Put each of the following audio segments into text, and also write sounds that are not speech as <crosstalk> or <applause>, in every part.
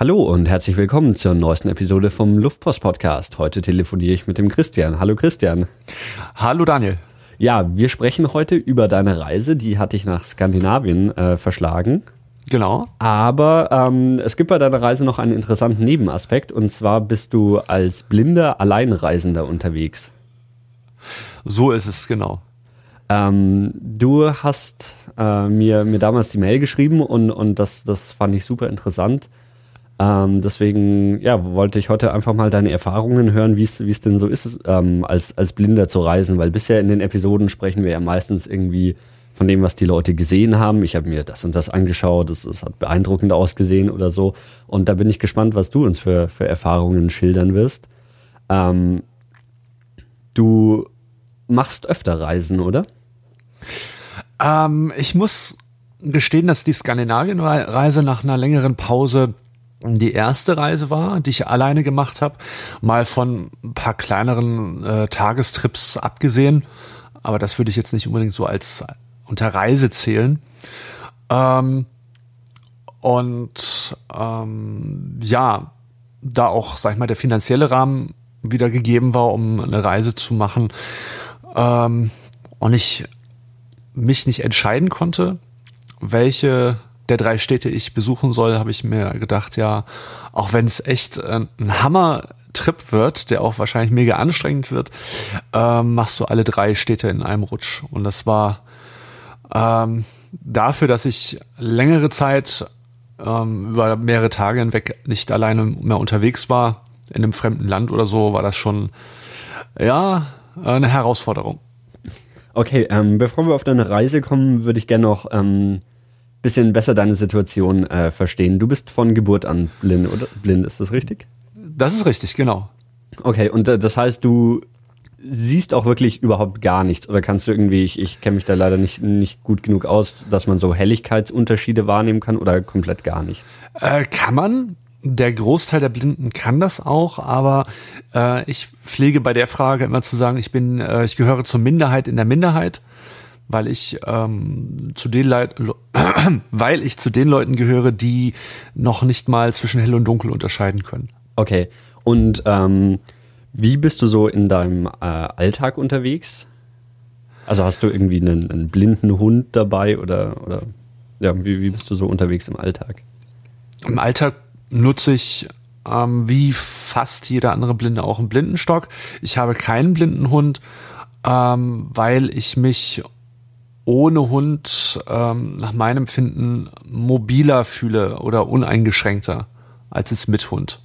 Hallo und herzlich willkommen zur neuesten Episode vom Luftpost Podcast. Heute telefoniere ich mit dem Christian. Hallo Christian. Hallo Daniel. Ja, wir sprechen heute über deine Reise. Die hatte ich nach Skandinavien äh, verschlagen. Genau. Aber ähm, es gibt bei deiner Reise noch einen interessanten Nebenaspekt und zwar bist du als blinder Alleinreisender unterwegs. So ist es, genau. Ähm, du hast äh, mir, mir damals die Mail geschrieben und, und das, das fand ich super interessant. Ähm, deswegen ja, wollte ich heute einfach mal deine Erfahrungen hören, wie es denn so ist, ähm, als, als Blinder zu reisen, weil bisher in den Episoden sprechen wir ja meistens irgendwie von dem, was die Leute gesehen haben. Ich habe mir das und das angeschaut, das hat beeindruckend ausgesehen oder so. Und da bin ich gespannt, was du uns für, für Erfahrungen schildern wirst. Ähm, du machst öfter Reisen, oder? Ähm, ich muss gestehen, dass die Skandinavienreise nach einer längeren Pause die erste Reise war, die ich alleine gemacht habe, mal von ein paar kleineren äh, Tagestrips abgesehen, aber das würde ich jetzt nicht unbedingt so als unter Reise zählen. Ähm, und ähm, ja, da auch, sag ich mal, der finanzielle Rahmen wieder gegeben war, um eine Reise zu machen ähm, und ich mich nicht entscheiden konnte, welche der drei Städte ich besuchen soll, habe ich mir gedacht, ja, auch wenn es echt äh, ein Hammer-Trip wird, der auch wahrscheinlich mega anstrengend wird, ähm, machst du alle drei Städte in einem Rutsch. Und das war ähm, dafür, dass ich längere Zeit ähm, über mehrere Tage hinweg nicht alleine mehr unterwegs war, in einem fremden Land oder so, war das schon, ja, eine Herausforderung. Okay, ähm, bevor wir auf deine Reise kommen, würde ich gerne noch ähm, bisschen besser deine Situation äh, verstehen. Du bist von Geburt an blind, oder? Blind, ist das richtig? Das ist richtig, genau. Okay, und äh, das heißt, du siehst auch wirklich überhaupt gar nichts oder kannst du irgendwie, ich, ich kenne mich da leider nicht, nicht gut genug aus, dass man so Helligkeitsunterschiede wahrnehmen kann oder komplett gar nichts? Äh, kann man. Der Großteil der Blinden kann das auch, aber äh, ich pflege bei der Frage immer zu sagen, ich bin, äh, ich gehöre zur Minderheit in der Minderheit weil ich ähm, zu den Leit <clears throat> weil ich zu den Leuten gehöre, die noch nicht mal zwischen hell und dunkel unterscheiden können. Okay. Und ähm, wie bist du so in deinem äh, Alltag unterwegs? Also hast du irgendwie einen, einen, blinden Hund dabei oder, oder ja, wie, wie bist du so unterwegs im Alltag? Im Alltag nutze ich ähm, wie fast jeder andere Blinde auch einen Blindenstock. Ich habe keinen blinden Hund, ähm, weil ich mich ohne Hund ähm, nach meinem Finden mobiler fühle oder uneingeschränkter als es mit Hund.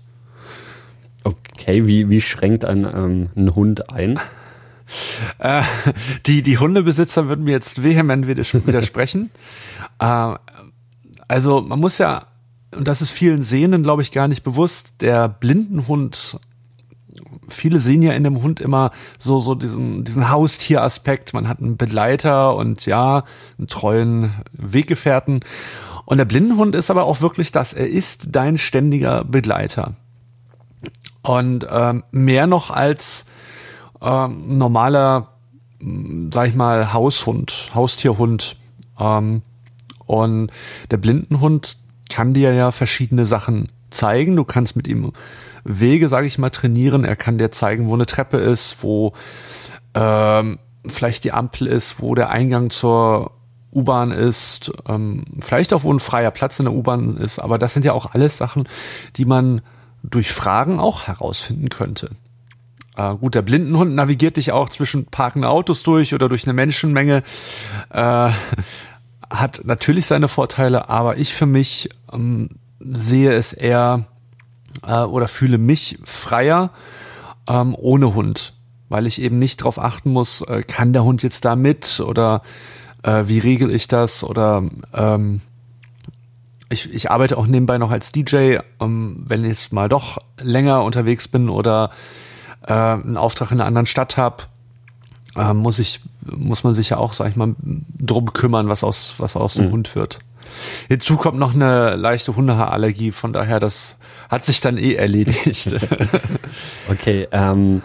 Okay, wie, wie schränkt ein, ähm, ein Hund ein? <laughs> Äh, die, die Hundebesitzer würden mir jetzt vehement widersprechen. <laughs> äh, also man muss ja, und das ist vielen Sehenden, glaube ich, gar nicht bewusst, der Blindenhund viele sehen ja in dem Hund immer so, so diesen, diesen Haustieraspekt. Man hat einen Begleiter und ja, einen treuen Weggefährten. Und der Blindenhund ist aber auch wirklich das. Er ist dein ständiger Begleiter. Und ähm, mehr noch als ähm, normaler, sag ich mal, Haushund, Haustierhund. Ähm, und der Blindenhund kann dir ja verschiedene Sachen zeigen. Du kannst mit ihm Wege, sage ich mal, trainieren. Er kann dir zeigen, wo eine Treppe ist, wo ähm, vielleicht die Ampel ist, wo der Eingang zur U-Bahn ist, ähm, vielleicht auch wo ein freier Platz in der U-Bahn ist. Aber das sind ja auch alles Sachen, die man durch Fragen auch herausfinden könnte. Äh, gut, der Blindenhund navigiert dich auch zwischen parkenden Autos durch oder durch eine Menschenmenge. Äh, <laughs> hat natürlich seine Vorteile, aber ich für mich ähm, sehe es eher äh, oder fühle mich freier ähm, ohne Hund, weil ich eben nicht darauf achten muss, äh, kann der Hund jetzt da mit oder äh, wie regel ich das oder ähm, ich, ich arbeite auch nebenbei noch als DJ, ähm, wenn ich mal doch länger unterwegs bin oder äh, einen Auftrag in einer anderen Stadt habe, äh, muss ich muss man sich ja auch, sag ich mal, drum kümmern, was aus was aus dem mhm. Hund wird. Hinzu kommt noch eine leichte Hundehaarallergie, von daher, das hat sich dann eh erledigt. <laughs> okay, ähm,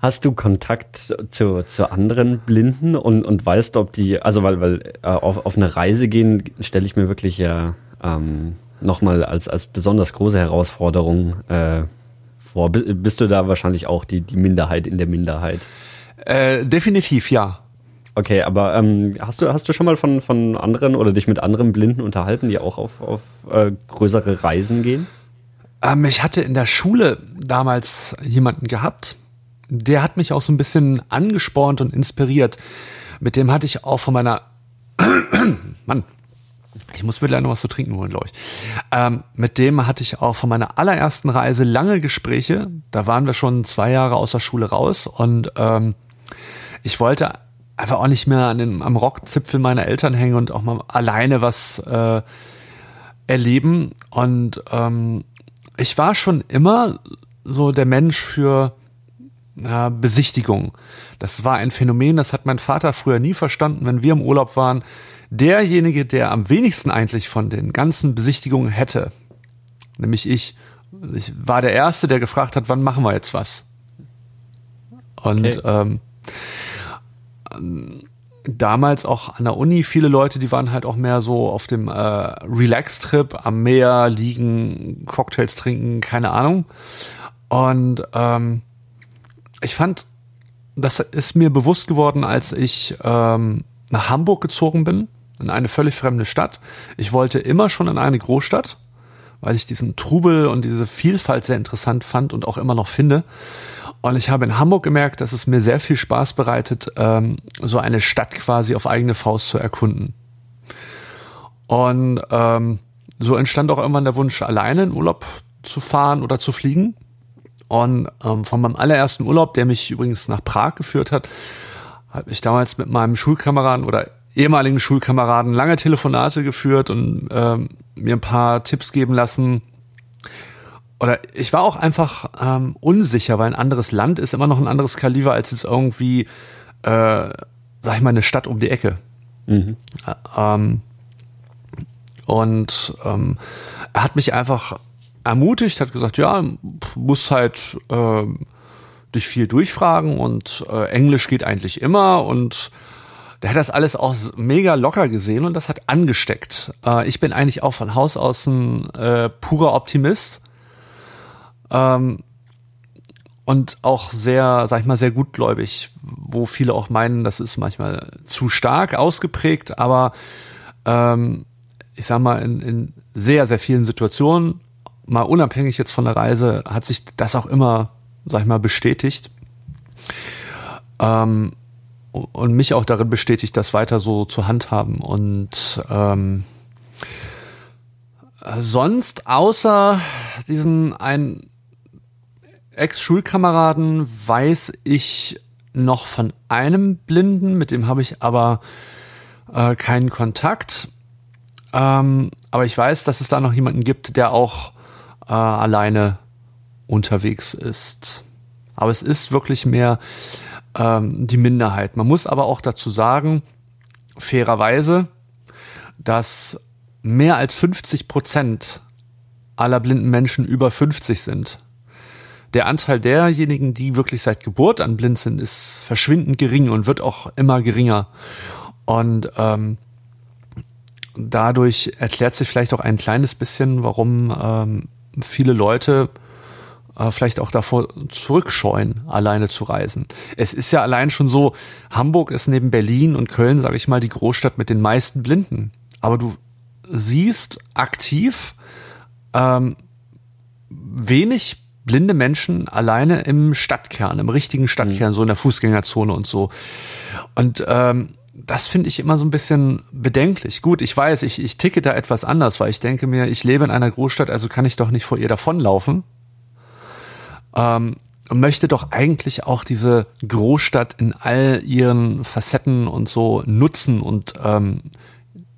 hast du Kontakt zu, zu anderen Blinden und, und weißt, ob die, also weil, weil äh, auf, auf eine Reise gehen, stelle ich mir wirklich ja ähm, nochmal als, als besonders große Herausforderung äh, vor. Bist du da wahrscheinlich auch die, die Minderheit in der Minderheit? Äh, definitiv, ja. Okay, aber ähm, hast du hast du schon mal von von anderen oder dich mit anderen Blinden unterhalten, die auch auf auf äh, größere Reisen gehen? Ähm, ich hatte in der Schule damals jemanden gehabt, der hat mich auch so ein bisschen angespornt und inspiriert. Mit dem hatte ich auch von meiner <clears throat> Mann, ich muss mir gleich noch was zu trinken holen, glaube ich. Ähm, mit dem hatte ich auch von meiner allerersten Reise lange Gespräche. Da waren wir schon zwei Jahre aus der Schule raus und ähm, ich wollte einfach auch nicht mehr an den, am Rockzipfel meiner Eltern hängen und auch mal alleine was äh, erleben. Und ähm, ich war schon immer so der Mensch für äh, Besichtigung. Das war ein Phänomen, das hat mein Vater früher nie verstanden, wenn wir im Urlaub waren. Derjenige, der am wenigsten eigentlich von den ganzen Besichtigungen hätte, nämlich ich, ich war der Erste, der gefragt hat, wann machen wir jetzt was? Und okay. ähm, damals auch an der Uni viele Leute, die waren halt auch mehr so auf dem äh, Relax-Trip am Meer liegen, Cocktails trinken, keine Ahnung. Und ähm, ich fand, das ist mir bewusst geworden, als ich ähm, nach Hamburg gezogen bin, in eine völlig fremde Stadt. Ich wollte immer schon in eine Großstadt, weil ich diesen Trubel und diese Vielfalt sehr interessant fand und auch immer noch finde. Und ich habe in Hamburg gemerkt, dass es mir sehr viel Spaß bereitet, ähm, so eine Stadt quasi auf eigene Faust zu erkunden. Und ähm, so entstand auch irgendwann der Wunsch, alleine in Urlaub zu fahren oder zu fliegen. Und ähm, von meinem allerersten Urlaub, der mich übrigens nach Prag geführt hat, habe ich damals mit meinem Schulkameraden oder ehemaligen Schulkameraden lange Telefonate geführt und ähm, mir ein paar Tipps geben lassen, oder ich war auch einfach ähm, unsicher, weil ein anderes Land ist immer noch ein anderes Kaliber als jetzt irgendwie, äh, sag ich mal, eine Stadt um die Ecke. Mhm. Äh, ähm, und ähm, er hat mich einfach ermutigt, hat gesagt, ja, muss halt äh, dich viel durchfragen und äh, Englisch geht eigentlich immer und der hat das alles auch mega locker gesehen und das hat angesteckt. Äh, ich bin eigentlich auch von Haus aus ein äh, purer Optimist ähm, und auch sehr, sag ich mal, sehr gutgläubig, wo viele auch meinen, das ist manchmal zu stark ausgeprägt, aber ähm, ich sag mal, in, in sehr, sehr vielen Situationen, mal unabhängig jetzt von der Reise, hat sich das auch immer, sag ich mal, bestätigt. Ähm, und mich auch darin bestätigt, das weiter so zu handhaben. Und ähm, sonst, außer diesen einen Ex-Schulkameraden weiß ich noch von einem Blinden, mit dem habe ich aber äh, keinen Kontakt. Ähm, aber ich weiß, dass es da noch jemanden gibt, der auch äh, alleine unterwegs ist. Aber es ist wirklich mehr ähm, die Minderheit. Man muss aber auch dazu sagen, fairerweise, dass mehr als 50 Prozent aller blinden Menschen über 50 sind der Anteil derjenigen, die wirklich seit Geburt an blind sind, ist verschwindend gering und wird auch immer geringer. Und ähm, dadurch erklärt sich vielleicht auch ein kleines bisschen, warum ähm, viele Leute äh, vielleicht auch davor zurückscheuen, alleine zu reisen. Es ist ja allein schon so, Hamburg ist neben Berlin und Köln, sage ich mal, die Großstadt mit den meisten Blinden. Aber du siehst aktiv ähm, wenig blinde Menschen alleine im Stadtkern, im richtigen Stadtkern, mhm. so in der Fußgängerzone und so. Und ähm, das finde ich immer so ein bisschen bedenklich. Gut, ich weiß, ich, ich ticke da etwas anders, weil ich denke mir, ich lebe in einer Großstadt, also kann ich doch nicht vor ihr davonlaufen. Ähm, und möchte doch eigentlich auch diese Großstadt in all ihren Facetten und so nutzen und ähm,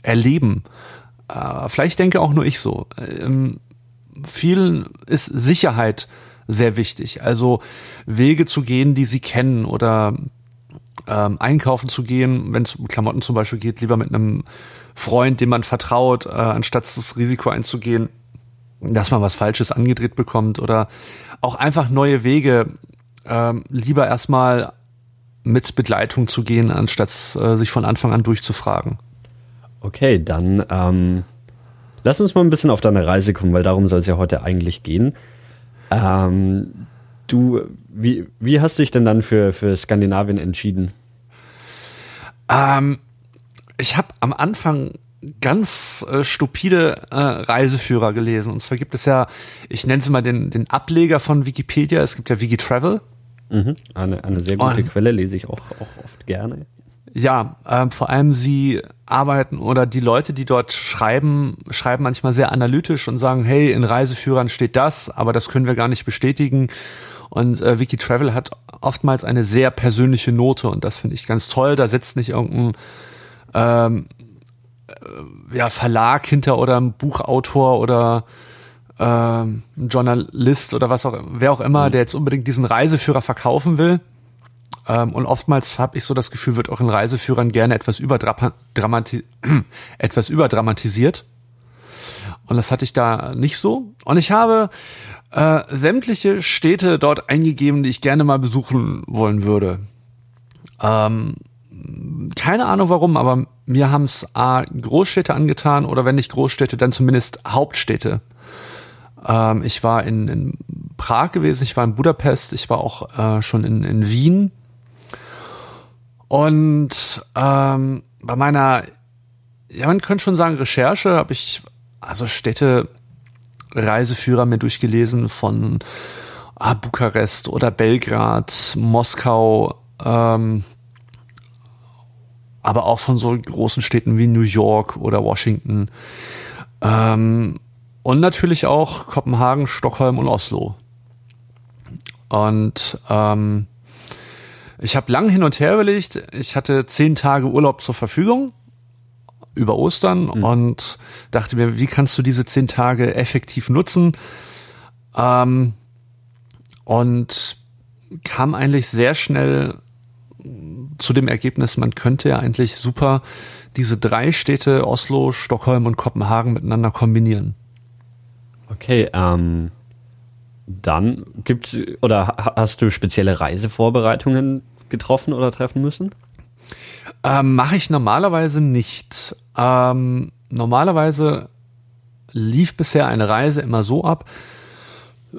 erleben. Äh, vielleicht denke auch nur ich so. Ähm, vielen ist Sicherheit sehr wichtig. Also Wege zu gehen, die sie kennen oder ähm, einkaufen zu gehen, wenn es um Klamotten zum Beispiel geht, lieber mit einem Freund, dem man vertraut, äh, anstatt das Risiko einzugehen, dass man was Falsches angedreht bekommt oder auch einfach neue Wege ähm, lieber erstmal mit Begleitung zu gehen, anstatt äh, sich von Anfang an durchzufragen. Okay, dann ähm, lass uns mal ein bisschen auf deine Reise kommen, weil darum soll es ja heute eigentlich gehen. Ähm, du, wie, wie hast du dich denn dann für, für Skandinavien entschieden? Ähm, ich habe am Anfang ganz äh, stupide äh, Reiseführer gelesen. Und zwar gibt es ja, ich nenne es mal den, den Ableger von Wikipedia, es gibt ja Wikitravel. Mhm. Eine, eine sehr gute Und, Quelle, lese ich auch, auch oft gerne. Ja, ähm, vor allem sie arbeiten oder die Leute, die dort schreiben, schreiben manchmal sehr analytisch und sagen, hey, in Reiseführern steht das, aber das können wir gar nicht bestätigen. Und äh, Wikitravel hat oftmals eine sehr persönliche Note und das finde ich ganz toll. Da sitzt nicht irgendein ähm, äh, ja, Verlag hinter oder ein Buchautor oder ähm, ein Journalist oder was auch, wer auch immer, mhm. der jetzt unbedingt diesen Reiseführer verkaufen will. Ähm, und oftmals habe ich so das Gefühl, wird auch in Reiseführern gerne etwas, überdramati <clears throat> etwas überdramatisiert. Und das hatte ich da nicht so. Und ich habe äh, sämtliche Städte dort eingegeben, die ich gerne mal besuchen wollen würde. Ähm, keine Ahnung warum, aber mir haben es A, Großstädte angetan oder wenn nicht Großstädte, dann zumindest Hauptstädte. Ähm, ich war in, in, Prag gewesen, ich war in Budapest, ich war auch äh, schon in, in Wien. Und ähm, bei meiner, ja, man könnte schon sagen, Recherche habe ich also Städte Reiseführer mir durchgelesen von ah, Bukarest oder Belgrad, Moskau, ähm, aber auch von so großen Städten wie New York oder Washington. Ähm, und natürlich auch Kopenhagen, Stockholm und Oslo. Und ähm, ich habe lang hin und her überlegt. Ich hatte zehn Tage Urlaub zur Verfügung über Ostern mhm. und dachte mir, wie kannst du diese zehn Tage effektiv nutzen? Ähm, und kam eigentlich sehr schnell zu dem Ergebnis, man könnte ja eigentlich super diese drei Städte, Oslo, Stockholm und Kopenhagen, miteinander kombinieren. Okay, ähm, dann gibt oder hast du spezielle Reisevorbereitungen getroffen oder treffen müssen? Ähm, Mache ich normalerweise nicht. Ähm, normalerweise lief bisher eine Reise immer so ab. <coughs>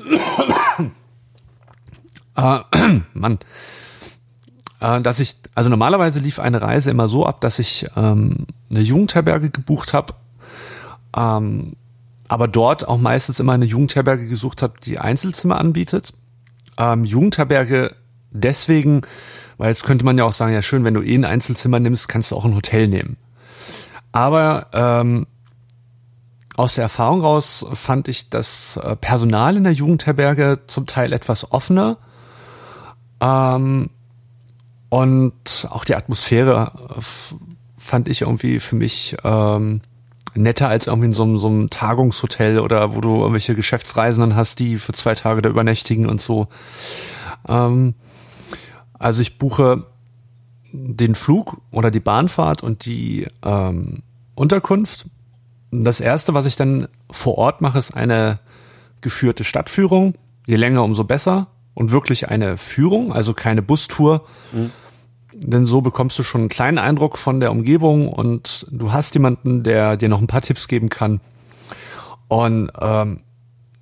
äh, <coughs> Mann. Äh, dass ich, also normalerweise lief eine Reise immer so ab, dass ich ähm, eine Jugendherberge gebucht habe, ähm, aber dort auch meistens immer eine Jugendherberge gesucht habe, die Einzelzimmer anbietet. Ähm, Jugendherberge deswegen, weil jetzt könnte man ja auch sagen, ja schön, wenn du eh ein Einzelzimmer nimmst, kannst du auch ein Hotel nehmen. Aber ähm, aus der Erfahrung raus fand ich das äh, Personal in der Jugendherberge zum Teil etwas offener. Ähm, und auch die Atmosphäre äh, fand ich irgendwie für mich ähm, netter als irgendwie in so einem, so einem Tagungshotel oder wo du irgendwelche Geschäftsreisenden hast, die für zwei Tage da übernächtigen und so. Ähm, also ich buche den Flug oder die Bahnfahrt und die ähm, Unterkunft. Das erste, was ich dann vor Ort mache, ist eine geführte Stadtführung. Je länger, umso besser. Und wirklich eine Führung, also keine Bustour. Mhm. Denn so bekommst du schon einen kleinen Eindruck von der Umgebung und du hast jemanden, der dir noch ein paar Tipps geben kann. Und ähm,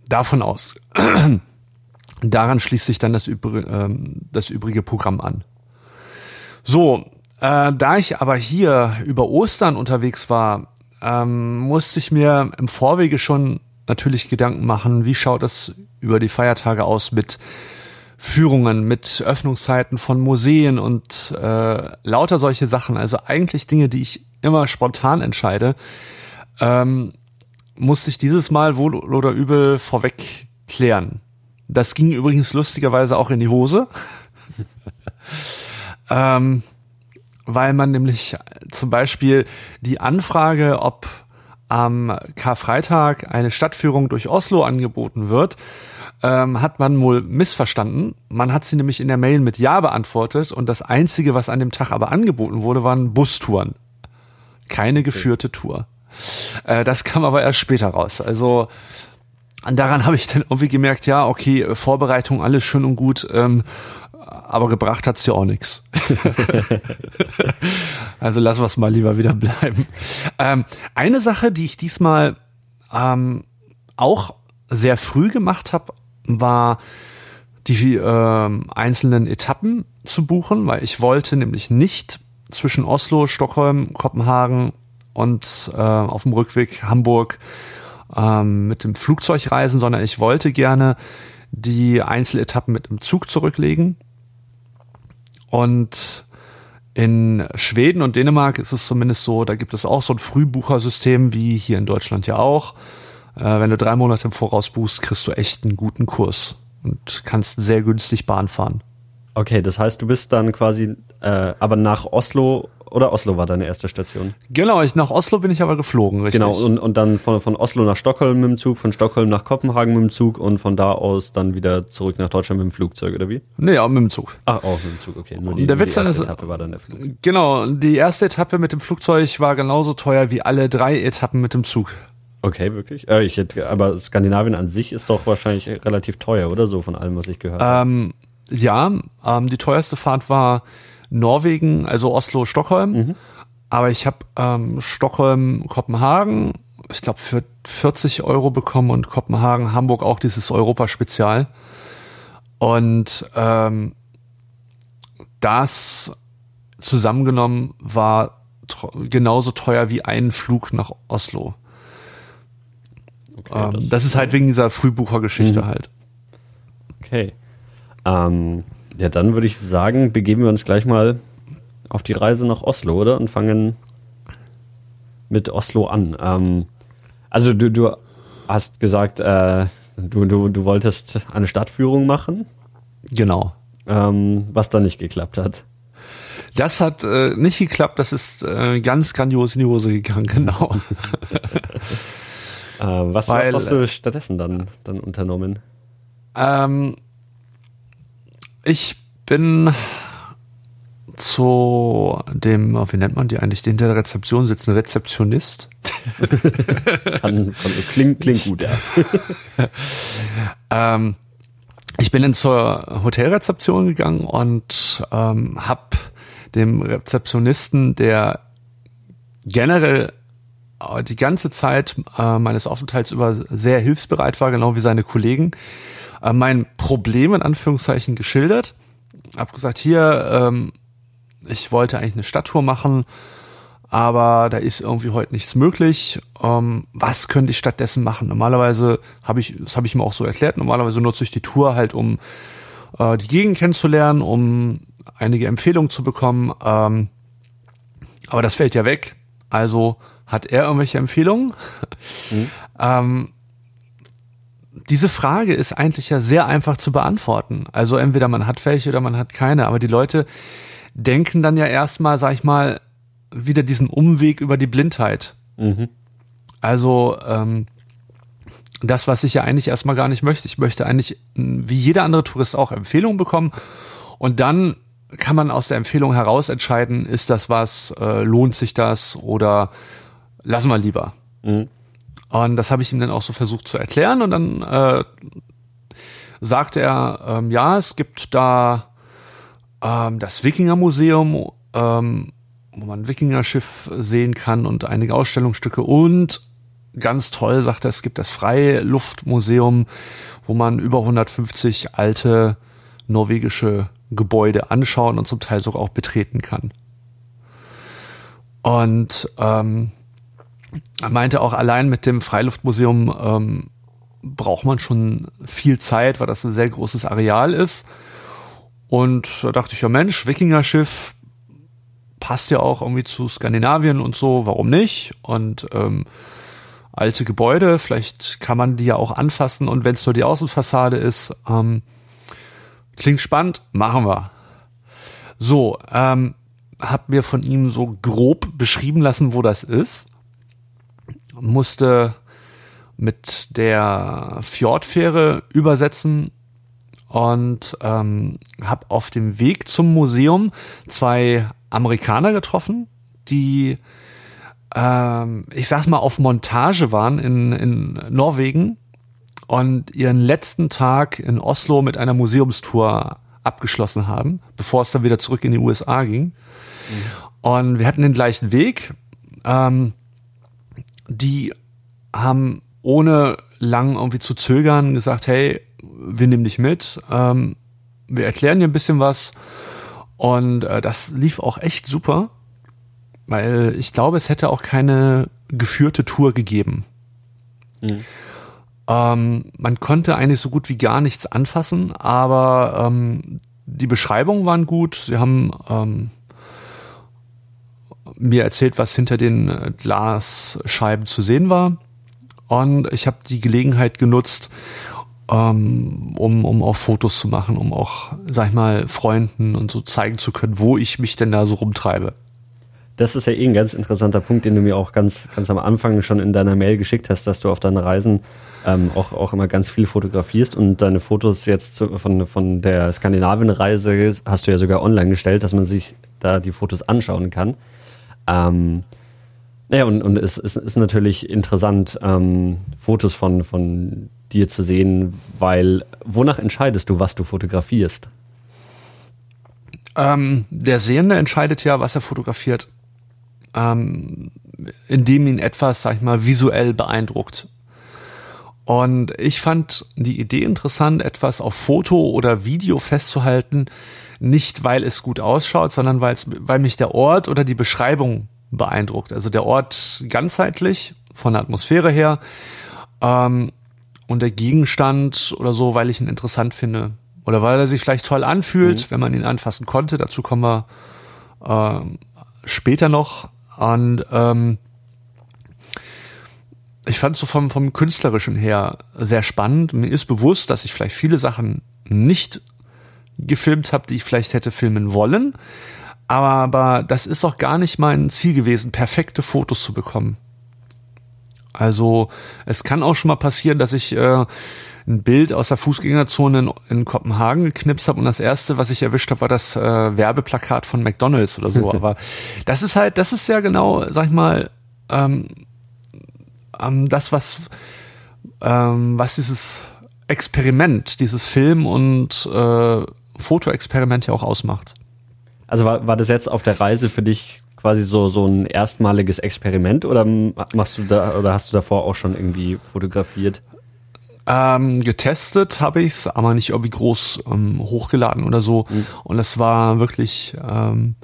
davon aus, <clears throat> daran schließt sich dann das, übrige, ähm, das übrige Programm an. So, äh, da ich aber hier über Ostern unterwegs war, ähm, musste ich mir im Vorwege schon natürlich Gedanken machen, wie schaut es über die Feiertage aus mit Führungen, mit Öffnungszeiten von Museen und äh, lauter solche Sachen. Also eigentlich Dinge, die ich immer spontan entscheide, ähm, musste ich dieses Mal wohl oder übel vorweg klären. Das ging übrigens lustigerweise auch in die Hose. <laughs> ähm, weil man nämlich zum Beispiel die Anfrage, ob am Karfreitag eine Stadtführung durch Oslo angeboten wird, ähm, hat man wohl missverstanden. Man hat sie nämlich in der Mail mit Ja beantwortet und das Einzige, was an dem Tag aber angeboten wurde, waren Bustouren. Keine geführte okay. Tour. Äh, das kam aber erst später raus. Also daran habe ich dann irgendwie gemerkt, ja, okay, Vorbereitung, alles schön und gut. Ähm, aber gebracht hat's ja auch nichts. <laughs> also lass was mal lieber wieder bleiben. Ähm, eine Sache, die ich diesmal ähm, auch sehr früh gemacht habe, war die äh, einzelnen Etappen zu buchen, weil ich wollte nämlich nicht zwischen Oslo, Stockholm, Kopenhagen und äh, auf dem Rückweg Hamburg ähm, mit dem Flugzeug reisen, sondern ich wollte gerne die Einzeletappen mit dem Zug zurücklegen. Und in Schweden und Dänemark ist es zumindest so, da gibt es auch so ein Frühbuchersystem wie hier in Deutschland ja auch. Äh, wenn du drei Monate im Voraus buchst, kriegst du echt einen guten Kurs und kannst sehr günstig Bahn fahren. Okay, das heißt, du bist dann quasi äh, aber nach Oslo oder Oslo war deine erste Station? Genau, ich, nach Oslo bin ich aber geflogen, richtig. Genau, und, und dann von, von Oslo nach Stockholm mit dem Zug, von Stockholm nach Kopenhagen mit dem Zug und von da aus dann wieder zurück nach Deutschland mit dem Flugzeug, oder wie? Nee, auch mit dem Zug. Ach, auch mit dem Zug, okay. Nur die, der Witz die erste ist, Etappe war dann der Flug. Genau, die erste Etappe mit dem Flugzeug war genauso teuer wie alle drei Etappen mit dem Zug. Okay, wirklich? Äh, ich hätte, aber Skandinavien an sich ist doch wahrscheinlich relativ teuer, oder so, von allem, was ich gehört habe. Ähm, ja, ähm, die teuerste Fahrt war Norwegen, also Oslo, Stockholm. Mhm. Aber ich habe ähm, Stockholm, Kopenhagen, ich glaube, für 40 Euro bekommen und Kopenhagen, Hamburg auch dieses Europaspezial. Und ähm, das zusammengenommen war genauso teuer wie ein Flug nach Oslo. Okay, ähm, das, das, ist halt wegen dieser Frühbuchergeschichte mhm. halt. Okay. Ähm, ja, dann würde ich sagen, begeben wir uns gleich mal auf die Reise nach Oslo, oder? Und fangen mit Oslo an. Ähm, also du, du hast gesagt, äh, du, du, du wolltest eine Stadtführung machen. Genau. Ähm, was da nicht geklappt hat. Das hat äh, nicht geklappt, das ist äh, ganz grandios in die Hose gegangen, genau. <laughs> äh, was, Weil, was hast du stattdessen dann, dann unternommen? Ähm, ich bin zu dem, wie nennt man die eigentlich, den der Rezeption sitzt, ein Rezeptionist. <laughs> kann, kann, klingt, klingt gut, ja. ähm, ich bin dann zur Hotelrezeption gegangen und ähm, habe dem Rezeptionisten, der generell die ganze Zeit äh, meines Aufenthalts über sehr hilfsbereit war, genau wie seine Kollegen, äh, mein Problem in Anführungszeichen geschildert. Hab gesagt, hier, ähm, ich wollte eigentlich eine Stadttour machen, aber da ist irgendwie heute nichts möglich. Ähm, was könnte ich stattdessen machen? Normalerweise habe ich, das habe ich mir auch so erklärt, normalerweise nutze ich die Tour halt, um äh, die Gegend kennenzulernen, um einige Empfehlungen zu bekommen. Ähm, aber das fällt ja weg. Also hat er irgendwelche Empfehlungen? Mhm. <laughs> ähm, diese Frage ist eigentlich ja sehr einfach zu beantworten. Also entweder man hat welche oder man hat keine, aber die Leute denken dann ja erstmal, sag ich mal, wieder diesen Umweg über die Blindheit. Mhm. Also ähm, das, was ich ja eigentlich erstmal gar nicht möchte. Ich möchte eigentlich, wie jeder andere Tourist auch, Empfehlungen bekommen und dann kann man aus der Empfehlung heraus entscheiden, ist das was, äh, lohnt sich das oder lassen wir lieber. Mhm. Und das habe ich ihm dann auch so versucht zu erklären und dann äh, sagte er, ähm, ja, es gibt da ähm, das Wikingermuseum, ähm, wo man ein Wikingerschiff sehen kann und einige Ausstellungsstücke und ganz toll, sagt er, es gibt das Freiluftmuseum, wo man über 150 alte norwegische Gebäude anschauen und zum Teil sogar auch betreten kann. Und ähm, er meinte auch, allein mit dem Freiluftmuseum ähm, braucht man schon viel Zeit, weil das ein sehr großes Areal ist. Und da dachte ich, ja Mensch, Wikingerschiff passt ja auch irgendwie zu Skandinavien und so, warum nicht? Und ähm, alte Gebäude, vielleicht kann man die ja auch anfassen und wenn es nur die Außenfassade ist, ähm, klingt spannend, machen wir. So, ähm, hab mir von ihm so grob beschrieben lassen, wo das ist musste mit der Fjordfähre übersetzen und ähm, habe auf dem Weg zum Museum zwei Amerikaner getroffen, die ähm, ich sag mal auf Montage waren in, in Norwegen und ihren letzten Tag in Oslo mit einer Museumstour abgeschlossen haben, bevor es dann wieder zurück in die USA ging. Mhm. Und wir hatten den gleichen Weg. Ähm, die haben ohne lang irgendwie zu zögern gesagt, hey, wir nehmen dich mit, ähm, wir erklären dir ein bisschen was. Und äh, das lief auch echt super, weil ich glaube, es hätte auch keine geführte Tour gegeben. Mhm. Ähm, man konnte eigentlich so gut wie gar nichts anfassen, aber ähm, die Beschreibungen waren gut. Sie haben ähm, mir erzählt, was hinter den äh, Glasscheiben zu sehen war. Und ich habe die Gelegenheit genutzt, ähm, um, um auch Fotos zu machen, um auch, sag ich mal, Freunden und so zeigen zu können, wo ich mich denn da so rumtreibe. Das ist ja eh ein ganz interessanter Punkt, den du mir auch ganz, ganz am Anfang schon in deiner Mail geschickt hast, dass du auf deinen Reisen ähm, auch, auch immer ganz viel fotografierst und deine Fotos jetzt von, von der Skandinavien-Reise hast du ja sogar online gestellt, dass man sich da die Fotos anschauen kann. Ähm, naja, und, und es, es ist natürlich interessant, ähm, Fotos von, von dir zu sehen, weil wonach entscheidest du, was du fotografierst? Ähm, der Sehende entscheidet ja, was er fotografiert, ähm, indem ihn etwas, sag ich mal, visuell beeindruckt. Und ich fand die Idee interessant, etwas auf Foto oder Video festzuhalten, nicht weil es gut ausschaut, sondern weil, es, weil mich der Ort oder die Beschreibung beeindruckt. Also der Ort ganzheitlich, von der Atmosphäre her, ähm, und der Gegenstand oder so, weil ich ihn interessant finde. Oder weil er sich vielleicht toll anfühlt, mhm. wenn man ihn anfassen konnte. Dazu kommen wir ähm, später noch. Und ähm, ich fand es so vom, vom künstlerischen her sehr spannend. Mir ist bewusst, dass ich vielleicht viele Sachen nicht gefilmt habe, die ich vielleicht hätte filmen wollen. Aber das ist auch gar nicht mein Ziel gewesen, perfekte Fotos zu bekommen. Also es kann auch schon mal passieren, dass ich äh, ein Bild aus der Fußgängerzone in, in Kopenhagen geknipst habe und das erste, was ich erwischt habe, war das äh, Werbeplakat von McDonald's oder so. <laughs> Aber das ist halt, das ist ja genau, sag ich mal, ähm, ähm, das, was, ähm, was dieses Experiment, dieses Film- und äh, Fotoexperiment ja auch ausmacht. Also war, war das jetzt auf der Reise für dich quasi so, so ein erstmaliges Experiment oder machst du da oder hast du davor auch schon irgendwie fotografiert? Ähm, getestet habe ich es, aber nicht irgendwie groß ähm, hochgeladen oder so. Mhm. Und es war wirklich ähm,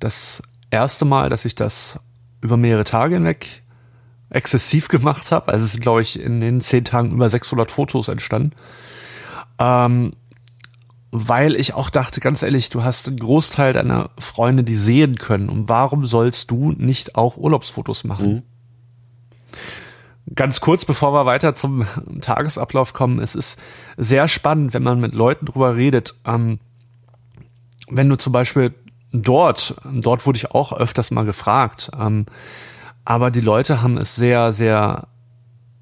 das erste Mal, dass ich das über mehrere Tage hinweg exzessiv gemacht habe. Also es sind, glaube ich, in den zehn Tagen über 600 Fotos entstanden. Ähm, weil ich auch dachte, ganz ehrlich, du hast einen Großteil deiner Freunde, die sehen können. Und warum sollst du nicht auch Urlaubsfotos machen? Mhm. Ganz kurz, bevor wir weiter zum Tagesablauf kommen, es ist sehr spannend, wenn man mit Leuten drüber redet. Ähm, wenn du zum Beispiel dort, dort wurde ich auch öfters mal gefragt, ähm, aber die Leute haben es sehr, sehr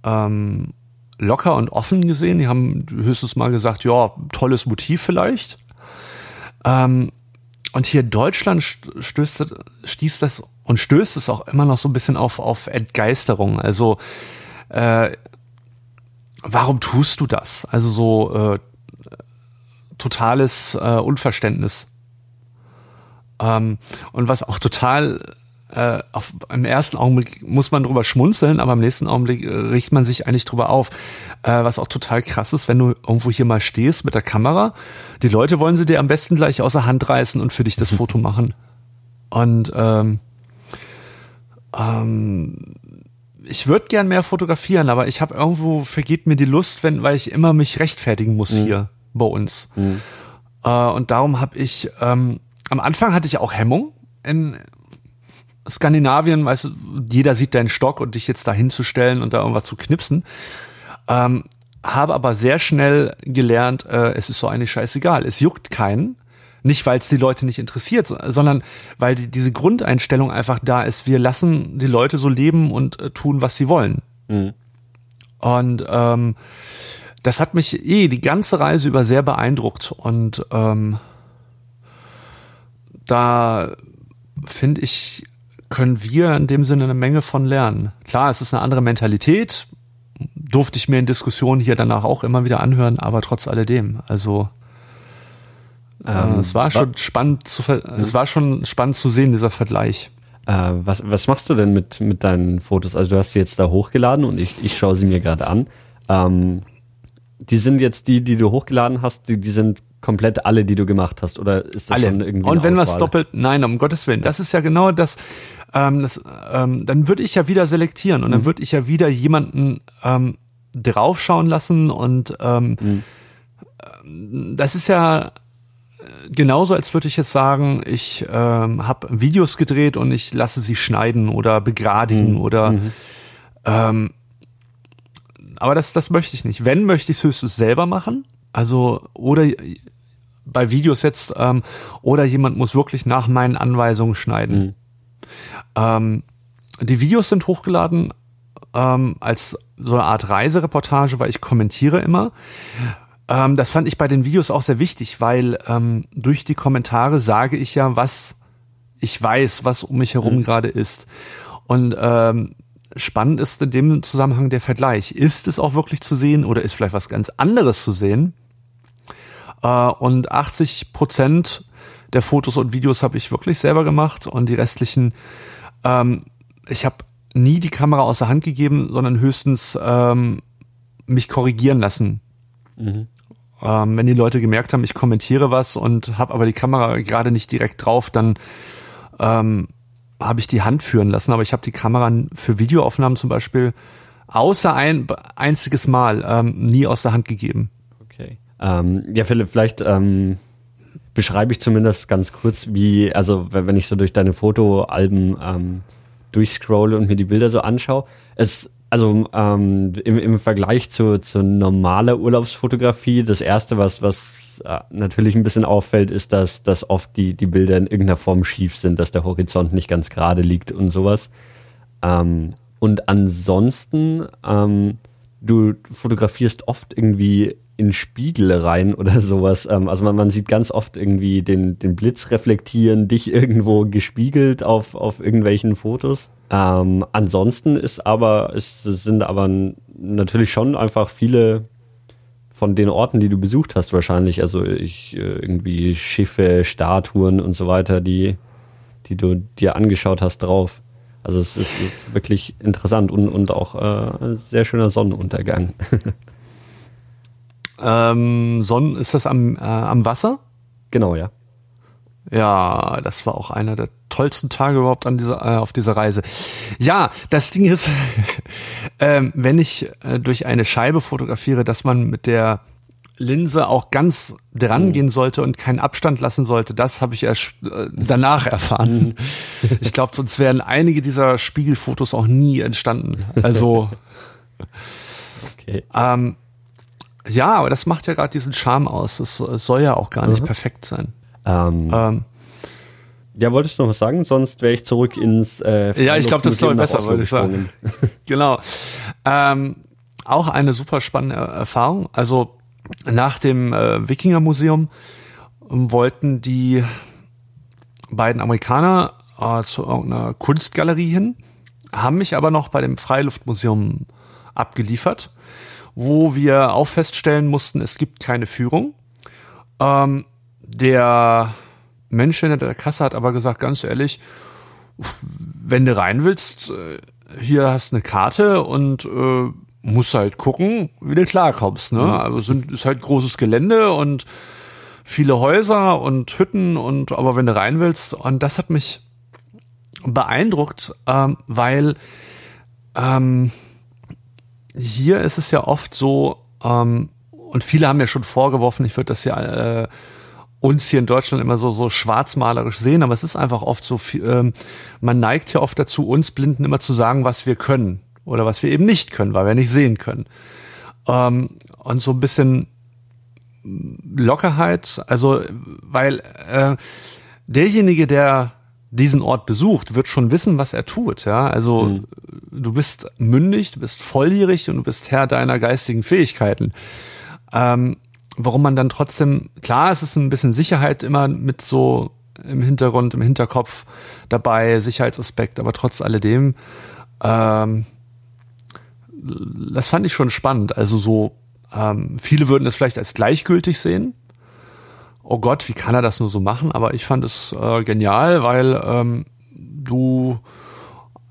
ähm, locker und offen gesehen. Die haben höchstens mal gesagt, ja, tolles Motiv vielleicht. Ähm, und hier in Deutschland stößt, stieß das und stößt es auch immer noch so ein bisschen auf, auf Entgeisterung. Also, äh, warum tust du das? Also so äh, totales äh, Unverständnis. Ähm, und was auch total äh, auf, im ersten Augenblick muss man drüber schmunzeln, aber im nächsten Augenblick äh, riecht man sich eigentlich drüber auf. Äh, was auch total krass ist, wenn du irgendwo hier mal stehst mit der Kamera, die Leute wollen sie dir am besten gleich außer Hand reißen und für dich das Foto machen. Und ähm, ähm, ich würde gern mehr fotografieren, aber ich habe irgendwo vergeht mir die Lust, wenn, weil ich immer mich rechtfertigen muss mhm. hier bei uns. Mhm. Äh, und darum habe ich ähm, am Anfang hatte ich auch Hemmung in Skandinavien, weißt du, jeder sieht deinen Stock und dich jetzt da hinzustellen und da irgendwas zu knipsen. Ähm, habe aber sehr schnell gelernt, äh, es ist so eigentlich scheißegal. Es juckt keinen. Nicht, weil es die Leute nicht interessiert, sondern weil die, diese Grundeinstellung einfach da ist. Wir lassen die Leute so leben und äh, tun, was sie wollen. Mhm. Und ähm, das hat mich eh die ganze Reise über sehr beeindruckt. Und ähm, da finde ich, können wir in dem Sinne eine Menge von lernen. Klar, es ist eine andere Mentalität, durfte ich mir in Diskussionen hier danach auch immer wieder anhören, aber trotz alledem, also äh, ähm, es war schon spannend zu, es war schon spannend zu sehen dieser Vergleich. Äh, was, was machst du denn mit, mit deinen Fotos? Also du hast sie jetzt da hochgeladen und ich, ich schaue sie mir gerade an. Ähm, die sind jetzt die, die du hochgeladen hast, die, die sind komplett alle, die du gemacht hast, oder ist das alle. schon irgendwie Und wenn was doppelt, nein, um Gottes Willen, das ist ja genau das, ähm, das ähm, dann würde ich ja wieder selektieren und dann Mhm. würde ich ja wieder jemanden ähm, draufschauen lassen und ähm, Mhm. das ist ja genauso, als würde ich jetzt sagen, ich ähm, habe Videos gedreht und ich lasse sie schneiden oder begradigen Mhm. oder ähm, aber das, das möchte ich nicht. Wenn, möchte ich es höchstens selber machen. Also, oder bei Videos jetzt, ähm, oder jemand muss wirklich nach meinen Anweisungen schneiden. Mhm. Ähm, die Videos sind hochgeladen ähm, als so eine Art Reisereportage, weil ich kommentiere immer. Ähm, das fand ich bei den Videos auch sehr wichtig, weil ähm, durch die Kommentare sage ich ja, was ich weiß, was um mich herum Mhm. gerade ist. Und ähm, spannend ist in dem Zusammenhang der Vergleich. Ist es auch wirklich zu sehen oder ist vielleicht was ganz anderes zu sehen? Äh, und 80 Prozent der Fotos und Videos habe ich wirklich selber gemacht und die restlichen, ähm, ich habe nie die Kamera aus der Hand gegeben, sondern höchstens ähm, mich korrigieren lassen. Mhm. Ähm, wenn die Leute gemerkt haben, ich kommentiere was und habe aber die Kamera gerade nicht direkt drauf, dann ähm, habe ich die Hand führen lassen. Aber ich habe die Kamera für Videoaufnahmen zum Beispiel außer ein einziges Mal ähm, nie aus der Hand gegeben. Ähm, ja, Philipp, vielleicht ähm, beschreibe ich zumindest ganz kurz, wie, also wenn wenn ich so durch deine Fotoalben ähm, durchscrolle und mir die Bilder so anschaue, es, also ähm, im, im Vergleich zu, zu normaler Urlaubsfotografie, das erste, was, was äh, natürlich ein bisschen auffällt, ist, dass, dass oft die, die Bilder in irgendeiner Form schief sind, dass der Horizont nicht ganz gerade liegt und sowas. Ähm, und ansonsten, ähm, du fotografierst oft irgendwie in Spiegel rein oder sowas. Ähm, also man, man sieht ganz oft irgendwie den, den Blitz reflektieren, dich <laughs> irgendwo gespiegelt auf, auf irgendwelchen Fotos. Ähm, ansonsten ist aber, es sind aber natürlich schon einfach viele von den Orten, die du besucht hast, wahrscheinlich. Also ich äh, irgendwie Schiffe, Statuen und so weiter, die, die du dir angeschaut hast drauf. Also es ist, ist wirklich interessant und, und auch äh, ein sehr schöner Sonnenuntergang. <laughs> Ähm, Sonnen, ist das am, äh, am Wasser? genau, ja. Ja, das war auch einer der tollsten Tage überhaupt an dieser, äh, auf dieser Reise. Ja, das Ding ist, <laughs> ähm, wenn ich äh, durch eine Scheibe fotografiere, dass man mit der Linse auch ganz dran gehen sollte und keinen Abstand lassen sollte, das habe ich erst äh, danach erfahren. <laughs> ich glaube, sonst wären einige dieser Spiegelfotos auch nie entstanden. Also <laughs> Okay. ähm, ja, aber das macht ja gerade diesen Charme aus. Es, soll ja auch gar nicht Mhm. perfekt sein. Ähm, Ähm, ja, wolltest du noch was sagen? Sonst wäre ich zurück ins äh, Ja, ich glaub, das läuft nach besser, Oslo würde ich sagen. <laughs> Genau. Ähm, auch eine super spannende Erfahrung. Also nach dem äh, Wikinger-Museum ähm, wollten die beiden Amerikaner äh, zu irgendeiner Kunstgalerie hin, haben mich aber noch bei dem Freiluftmuseum abgeliefert, wo wir auch feststellen mussten, es gibt keine Führung. Ähm, der Mensch hinter der Kasse hat aber gesagt, ganz ehrlich, wenn du rein willst, äh, hier hast eine Karte und äh, musst halt gucken, wie du klarkommst. Ne? Also sind, ist halt großes Gelände und viele Häuser und Hütten und aber wenn du rein willst, und das hat mich beeindruckt, ähm, weil ähm, hier ist es ja oft so, ähm, und viele haben ja schon vorgeworfen, ich würde das ja äh, uns hier in Deutschland immer so, so schwarzmalerisch sehen, aber es ist einfach oft so, viel, ähm, man neigt ja oft dazu, uns Blinden immer zu sagen, was wir können oder was wir eben nicht können, weil wir nicht sehen können. Ähm, und so ein bisschen Lockerheit, also weil äh, derjenige, der diesen Ort besucht, wird schon wissen, was er tut. Ja, also du bist mündig, du bist volljährig und du bist Herr deiner geistigen Fähigkeiten. Ähm, warum man dann trotzdem, klar, es ist ein bisschen Sicherheit immer mit so im Hintergrund, im Hinterkopf dabei, Sicherheitsaspekt, aber trotz alledem, ähm, das fand ich schon spannend. Also so, ähm, viele würden es vielleicht als gleichgültig sehen. Oh Gott, wie kann er das nur so machen? Aber ich fand es äh, genial, weil ähm, du,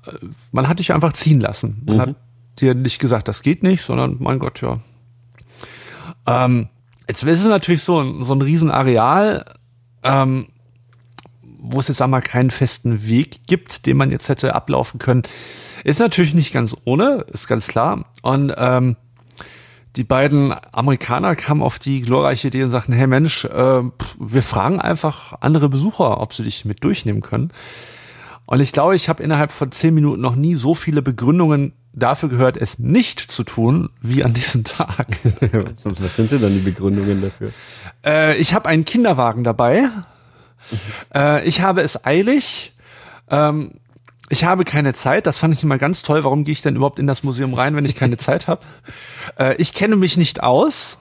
äh, man hat dich einfach ziehen lassen. Man mhm. hat dir nicht gesagt, das geht nicht, sondern mein Gott, ja. Ähm, jetzt ist es natürlich so, ein so ein Riesenareal, ähm, wo es jetzt einmal keinen festen Weg gibt, den man jetzt hätte ablaufen können. Ist natürlich nicht ganz ohne, ist ganz klar. Und ähm, die beiden Amerikaner kamen auf die glorreiche Idee und sagten, hey Mensch, äh, wir fragen einfach andere Besucher, ob sie dich mit durchnehmen können. Und ich glaube, ich habe innerhalb von zehn Minuten noch nie so viele Begründungen dafür gehört, es nicht zu tun, wie an diesem Tag. <laughs> Was sind denn dann die Begründungen dafür? Äh, ich habe einen Kinderwagen dabei. <laughs> äh, ich habe es eilig. Ähm, ich habe keine Zeit, das fand ich immer ganz toll. Warum gehe ich denn überhaupt in das Museum rein, wenn ich keine Zeit habe? <laughs> Äh, ich kenne mich nicht aus.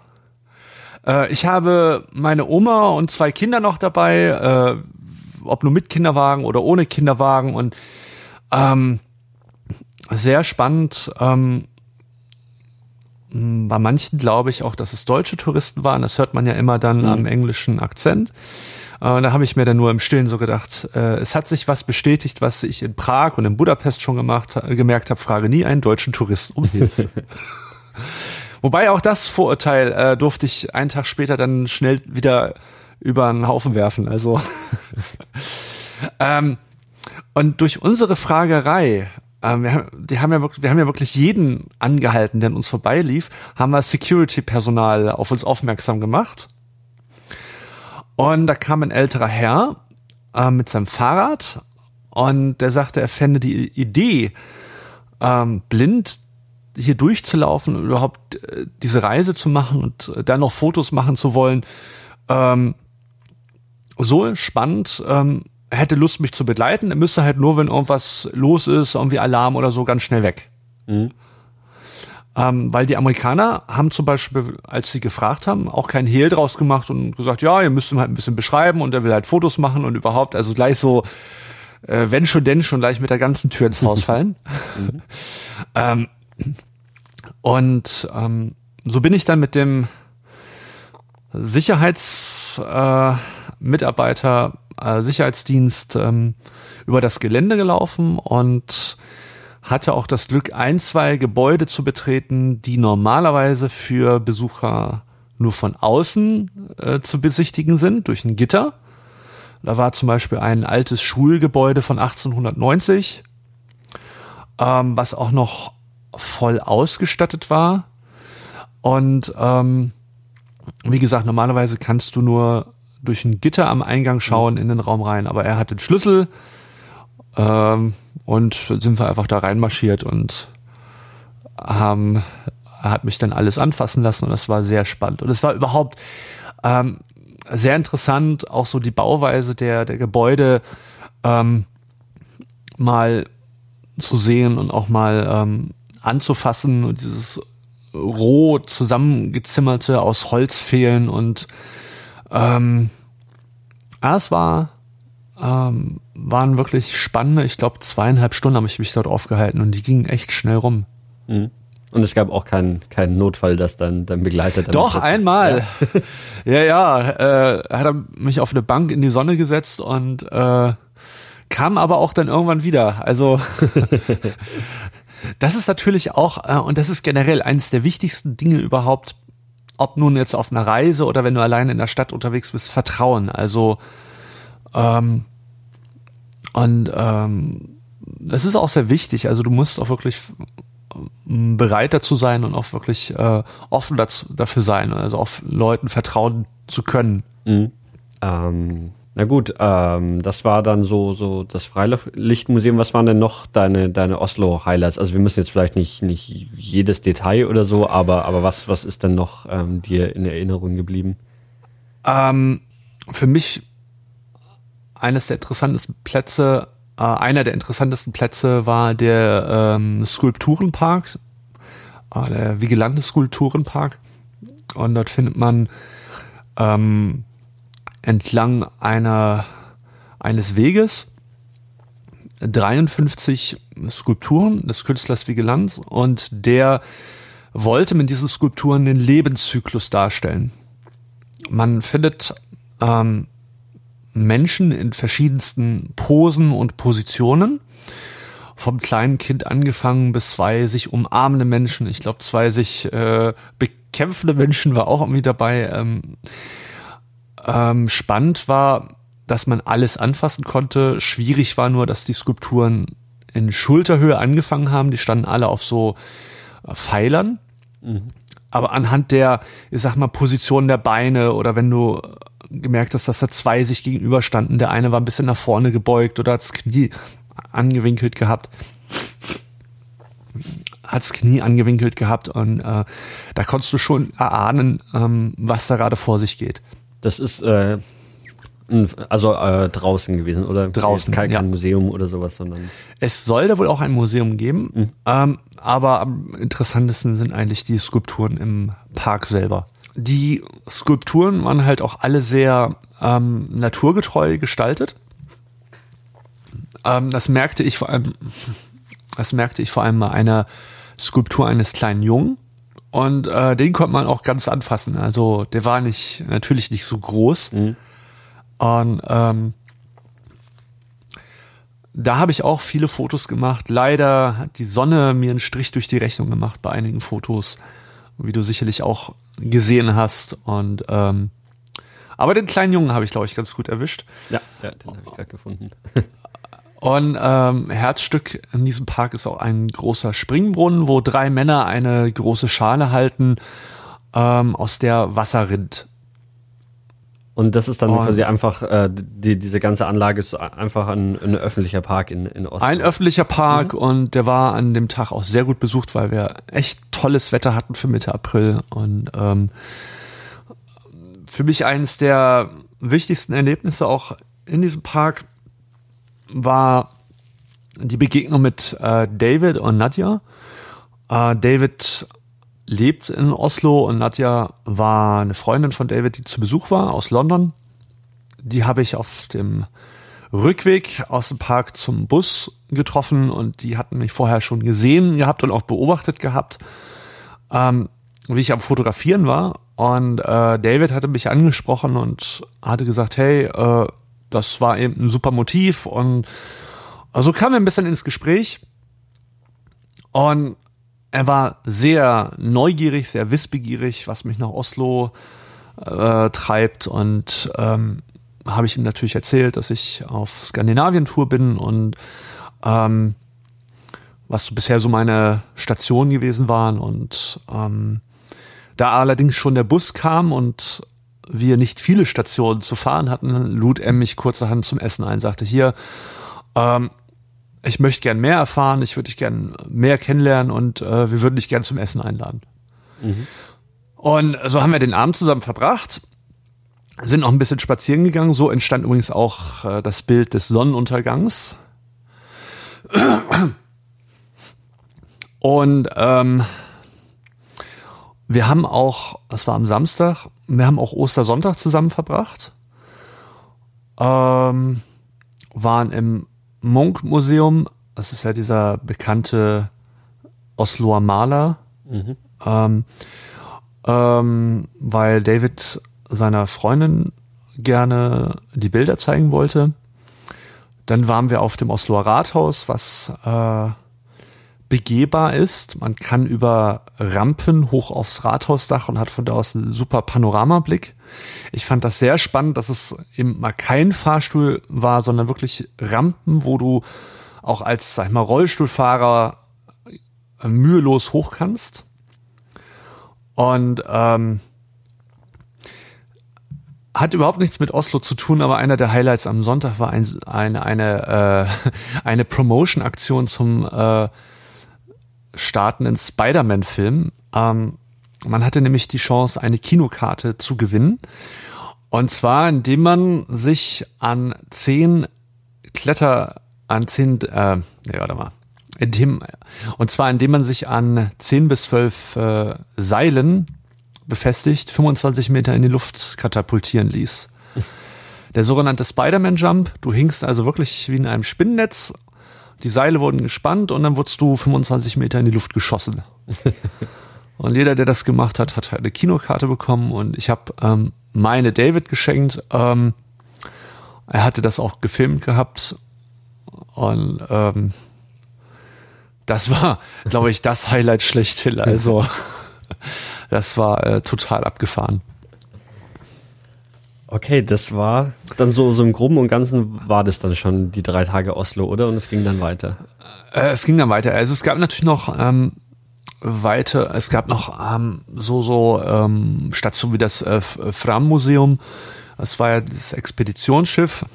Äh, ich habe meine Oma und zwei Kinder noch dabei, äh, ob nur mit Kinderwagen oder ohne Kinderwagen und ähm, sehr spannend. Ähm, bei manchen glaube ich auch, dass es deutsche Touristen waren. Das hört man ja immer dann mhm. am englischen Akzent. Äh, da habe ich mir dann nur im Stillen so gedacht, äh, es hat sich was bestätigt, was ich in Prag und in Budapest schon gemacht, äh, gemerkt habe, frage nie einen deutschen Touristen um Hilfe. <laughs> Wobei auch das Vorurteil äh, durfte ich einen Tag später dann schnell wieder über einen Haufen werfen. Also <laughs> ähm, und durch unsere Fragerei, ähm, wir, haben, die haben ja wirklich, wir haben ja wirklich jeden angehalten, der an uns vorbeilief, haben wir Security-Personal auf uns aufmerksam gemacht. Und da kam ein älterer Herr äh, mit seinem Fahrrad und der sagte, er fände die Idee, ähm, blind hier durchzulaufen und überhaupt äh, diese Reise zu machen und äh, dann noch Fotos machen zu wollen, ähm, so spannend. Ähm, hätte Lust, mich zu begleiten. Er müsste halt nur, wenn irgendwas los ist, irgendwie Alarm oder so, ganz schnell weg. Mhm. Ähm, weil die Amerikaner haben zum Beispiel, als sie gefragt haben, auch kein Hehl draus gemacht und gesagt, ja, ihr müsst ihm halt ein bisschen beschreiben und er will halt Fotos machen und überhaupt, also gleich so, äh, wenn schon, denn schon gleich mit der ganzen Tür ins Haus fallen. Mhm. <laughs> <laughs> ähm, und ähm, so bin ich dann mit dem Sicherheitsmitarbeiter, äh, äh, Sicherheitsdienst ähm, über das Gelände gelaufen und hatte auch das Glück, ein, zwei Gebäude zu betreten, die normalerweise für Besucher nur von außen äh, zu besichtigen sind, durch ein Gitter. Da war zum Beispiel ein altes Schulgebäude von 1890, ähm, was auch noch voll ausgestattet war. Und ähm, wie gesagt, normalerweise kannst du nur durch ein Gitter am Eingang schauen in den Raum rein, aber er hat den Schlüssel ähm, und sind wir einfach da reinmarschiert und haben, hat mich dann alles anfassen lassen und das war sehr spannend. Und es war überhaupt ähm, sehr interessant, auch so die Bauweise der, der Gebäude ähm, mal zu sehen und auch mal ähm, anzufassen und dieses roh zusammengezimmerte aus Holz fehlen und ähm, ja, es war ähm, waren wirklich spannende, ich glaube zweieinhalb Stunden habe ich mich dort aufgehalten und die gingen echt schnell rum. Mhm. Und es gab auch keinen keinen Notfall, dass dann dann Doch einmal. Ja, <laughs> ja, ja äh, hat er mich auf eine Bank in die Sonne gesetzt und äh, kam aber auch dann irgendwann wieder. Also <laughs> das ist natürlich auch äh, und das ist generell eines der wichtigsten Dinge überhaupt, ob nun jetzt auf einer Reise oder wenn du alleine in der Stadt unterwegs bist, Vertrauen. Also ähm, und ähm, das ist auch sehr wichtig. Also du musst auch wirklich ähm, bereit dazu sein und auch wirklich äh, offen dazu, dafür sein, also auf Leuten vertrauen zu können. Mhm. Ähm, na gut, ähm, das war dann so so das Freilichtmuseum. Was waren denn noch deine deine Oslo Highlights? Also wir müssen jetzt vielleicht nicht nicht jedes Detail oder so, aber aber was was ist denn noch ähm, dir in Erinnerung geblieben? Ähm, für mich eines der interessantesten Plätze, äh, einer der interessantesten Plätze war der ähm, Skulpturenpark, äh, der Vigilante Skulpturenpark. Und dort findet man ähm, entlang einer eines Weges 53 Skulpturen des Künstlers Vigilanz und der wollte mit diesen Skulpturen den Lebenszyklus darstellen. Man findet ähm, Menschen in verschiedensten Posen und Positionen. Vom kleinen Kind angefangen bis zwei sich umarmende Menschen. Ich glaube, zwei sich äh, bekämpfende Menschen war auch irgendwie dabei. Ähm, ähm, spannend war, dass man alles anfassen konnte. Schwierig war nur, dass die Skulpturen in Schulterhöhe angefangen haben. Die standen alle auf so äh, Pfeilern. Mhm. Aber anhand der, ich sag mal, Position der Beine oder wenn du gemerkt hast, dass da zwei sich gegenüberstanden. Der eine war ein bisschen nach vorne gebeugt oder hat das Knie angewinkelt gehabt. Hat das Knie angewinkelt gehabt und äh, da konntest du schon erahnen, ähm, was da gerade vor sich geht. Das ist äh, also äh, draußen gewesen oder draußen kein, kein ja. Museum oder sowas, sondern es soll da wohl auch ein Museum geben, mhm. ähm, aber am interessantesten sind eigentlich die Skulpturen im Park selber. Die Skulpturen waren halt auch alle sehr ähm, naturgetreu gestaltet. Ähm, das merkte ich vor allem, <laughs> das merkte ich vor allem bei einer Skulptur eines kleinen Jungen. Und äh, den konnte man auch ganz anfassen. Also der war nicht natürlich nicht so groß. Mhm. Und ähm, da habe ich auch viele Fotos gemacht. Leider hat die Sonne mir einen Strich durch die Rechnung gemacht bei einigen Fotos wie du sicherlich auch gesehen hast. Und ähm, aber den kleinen Jungen habe ich, glaube ich, ganz gut erwischt. Ja, ja den habe ich gerade gefunden. <laughs> Und ähm, Herzstück in diesem Park ist auch ein großer Springbrunnen, wo drei Männer eine große Schale halten, ähm, aus der Wasser rinnt. Und das ist dann und quasi einfach, äh, die, diese ganze Anlage ist einfach ein, ein öffentlicher Park in, in Oslo. Ein öffentlicher Park mhm. und der war an dem Tag auch sehr gut besucht, weil wir echt tolles Wetter hatten für Mitte April. Und ähm, für mich eines der wichtigsten Erlebnisse auch in diesem Park war die Begegnung mit äh, David und Nadja. Äh, David lebt in Oslo und Nadja war eine Freundin von David, die zu Besuch war aus London. Die habe ich auf dem Rückweg aus dem Park zum Bus getroffen und die hatten mich vorher schon gesehen gehabt und auch beobachtet gehabt, ähm, wie ich am Fotografieren war. Und äh, David hatte mich angesprochen und hatte gesagt, hey, äh, das war eben ein super Motiv und also kamen wir ein bisschen ins Gespräch. Und er war sehr neugierig, sehr wissbegierig, was mich nach Oslo äh, treibt. Und ähm, habe ich ihm natürlich erzählt, dass ich auf Skandinavien-Tour bin und ähm, was bisher so meine Stationen gewesen waren. Und ähm, da allerdings schon der Bus kam und wir nicht viele Stationen zu fahren hatten, lud er mich kurzerhand zum Essen ein, sagte hier, ähm, ich möchte gern mehr erfahren, ich würde dich gern mehr kennenlernen und äh, wir würden dich gern zum Essen einladen. Mhm. Und so haben wir den Abend zusammen verbracht, sind noch ein bisschen spazieren gegangen. So entstand übrigens auch äh, das Bild des Sonnenuntergangs. Und ähm, wir haben auch, das war am Samstag, wir haben auch Ostersonntag zusammen verbracht. Ähm, waren im Monk-Museum, das ist ja dieser bekannte Osloer Maler, mhm. ähm, ähm, weil David seiner Freundin gerne die Bilder zeigen wollte. Dann waren wir auf dem Osloer Rathaus, was äh, begehbar ist. Man kann über Rampen hoch aufs Rathausdach und hat von da aus einen super Panoramablick. Ich fand das sehr spannend, dass es eben mal kein Fahrstuhl war, sondern wirklich Rampen, wo du auch als, sag ich mal, Rollstuhlfahrer äh, mühelos hoch kannst. Und ähm, hat überhaupt nichts mit Oslo zu tun, aber einer der Highlights am Sonntag war ein, eine eine äh, <laughs> eine Promotion-Aktion zum äh, startenden Spider-Man-Film. Ähm, man hatte nämlich die Chance, eine Kinokarte zu gewinnen. Und zwar, indem man sich an zehn Kletter, an zehn, äh, nee, warte mal. Indem, und zwar, indem man sich an zehn bis zwölf äh, Seilen befestigt, 25 Meter in die Luft katapultieren ließ. Der sogenannte Spider-Man-Jump. Du hingst also wirklich wie in einem Spinnennetz die Seile wurden gespannt und dann wurdest du 25 Meter in die Luft geschossen. <laughs> und jeder, der das gemacht hat, hat halt eine Kinokarte bekommen und ich habe ähm, meine David geschenkt. Ähm, er hatte das auch gefilmt gehabt und ähm, das war, glaube ich, das Highlight schlechthin. Also <laughs> das war äh, total abgefahren. Okay, das war dann so, so im Groben und Ganzen war das dann schon die drei Tage Oslo, oder? Und es ging dann weiter. Äh, es ging dann weiter. Also es gab natürlich noch ähm, weiter, es gab noch ähm, so, so ähm, Stationen wie das äh, Fram-Museum. Das war ja das Expeditionsschiff,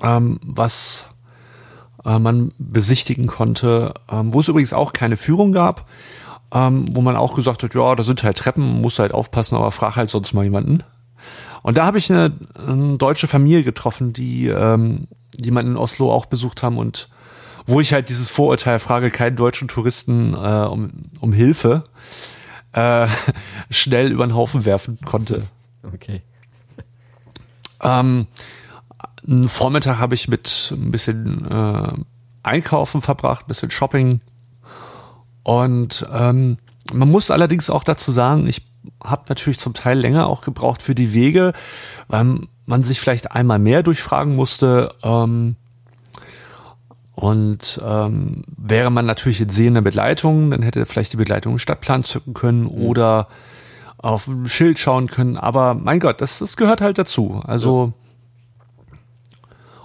ähm, was äh, man besichtigen konnte, ähm, wo es übrigens auch keine Führung gab, ähm, wo man auch gesagt hat, ja, da sind halt Treppen, muss halt aufpassen, aber frag halt sonst mal jemanden. Und da habe ich eine, eine, deutsche Familie getroffen, die ähm, man in Oslo auch besucht haben und wo ich halt dieses Vorurteil frage, keinen deutschen Touristen äh, um, um Hilfe, äh, <laughs> schnell über den Haufen werfen konnte. Okay. Ähm, einen Vormittag habe ich mit ein bisschen äh, Einkaufen verbracht, ein bisschen Shopping. Und ähm, man muss allerdings auch dazu sagen, ich habe natürlich zum Teil länger auch gebraucht für die Wege, weil man sich vielleicht einmal mehr durchfragen musste. Ähm, und ähm, wäre man natürlich in sehender Begleitung, dann hätte vielleicht die Begleitung einen Stadtplan zücken können mhm. oder auf ein Schild schauen können. Aber mein Gott, das, das gehört halt dazu. Also und,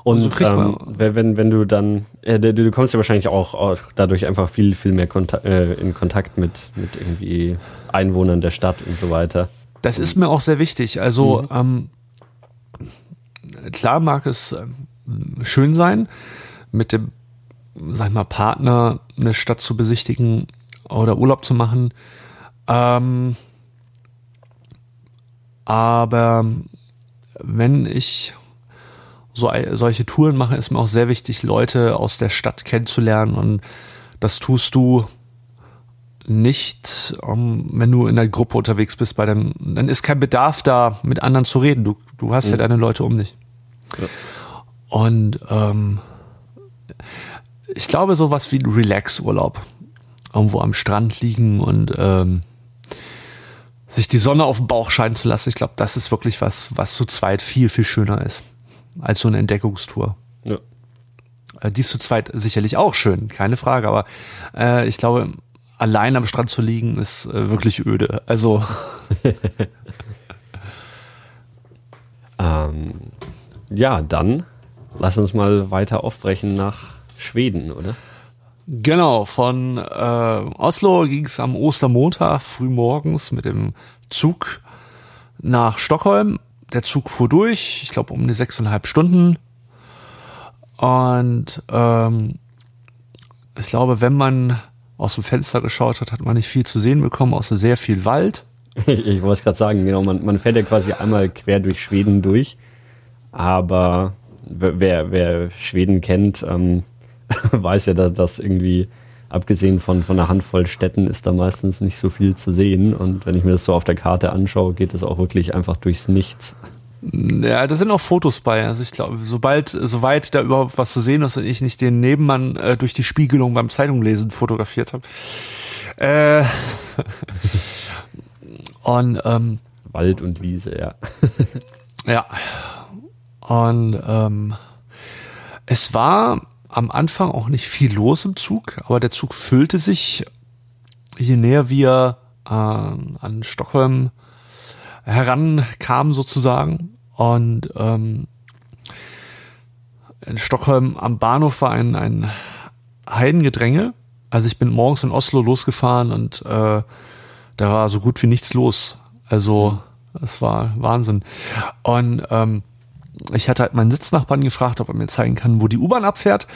und so ähm, wenn, wenn du dann, äh, du, du kommst ja wahrscheinlich auch, auch dadurch einfach viel, viel mehr Kontak äh, in Kontakt mit, mit irgendwie Einwohnern der Stadt und so weiter. Das ist mir auch sehr wichtig. Also mhm. ähm, klar mag es äh, schön sein, mit dem, sag ich mal, Partner eine Stadt zu besichtigen oder Urlaub zu machen. Ähm, aber wenn ich so, solche Touren mache, ist mir auch sehr wichtig, Leute aus der Stadt kennenzulernen. Und das tust du nicht, um, wenn du in der Gruppe unterwegs bist, bei dem, dann ist kein Bedarf da, mit anderen zu reden. Du, du hast mhm. ja deine Leute um dich. Ja. Und ähm, ich glaube, sowas wie Relax-Urlaub. Irgendwo am Strand liegen und ähm, sich die Sonne auf den Bauch scheinen zu lassen. Ich glaube, das ist wirklich was, was zu zweit viel, viel schöner ist als so eine Entdeckungstour. Ja. Äh, die ist zu zweit sicherlich auch schön, keine Frage, aber äh, ich glaube, allein am Strand zu liegen ist äh, wirklich öde. Also. <laughs> ähm, ja, dann lass uns mal weiter aufbrechen nach Schweden, oder? Genau, von äh, Oslo ging es am Ostermontag frühmorgens mit dem Zug nach Stockholm der Zug fuhr durch, ich glaube um die sechseinhalb Stunden. Und ähm, ich glaube, wenn man aus dem Fenster geschaut hat, hat man nicht viel zu sehen bekommen, außer sehr viel Wald. <laughs> Ich, wollte es gerade sagen, genau, man, man fährt ja quasi einmal quer durch Schweden durch. Aber wer, wer Schweden kennt, ähm, <laughs> weiß ja, dass das irgendwie abgesehen von, von einer Handvoll Städten ist da meistens nicht so viel zu sehen. Und wenn ich mir das so auf der Karte anschaue, geht es auch wirklich einfach durchs Nichts. Ja, da sind auch Fotos bei. Also ich glaube, sobald, soweit da überhaupt was zu sehen ist und ich nicht den Nebenmann äh, durch die Spiegelung beim Zeitunglesen fotografiert habe. Äh, <laughs> und ähm, Wald und Wiese, ja. ja. Und ähm, es war am Anfang auch nicht viel los im Zug, aber der Zug füllte sich, je näher wir äh, an Stockholm herankamen sozusagen. Und ähm, in Stockholm am Bahnhof war ein, ein Heidengedränge. Also ich bin morgens in Oslo losgefahren und äh, da war so gut wie nichts los. Also es war Wahnsinn. Und ähm, ich hatte halt meinen Sitznachbarn gefragt, ob er mir zeigen kann, wo die U-Bahn abfährt.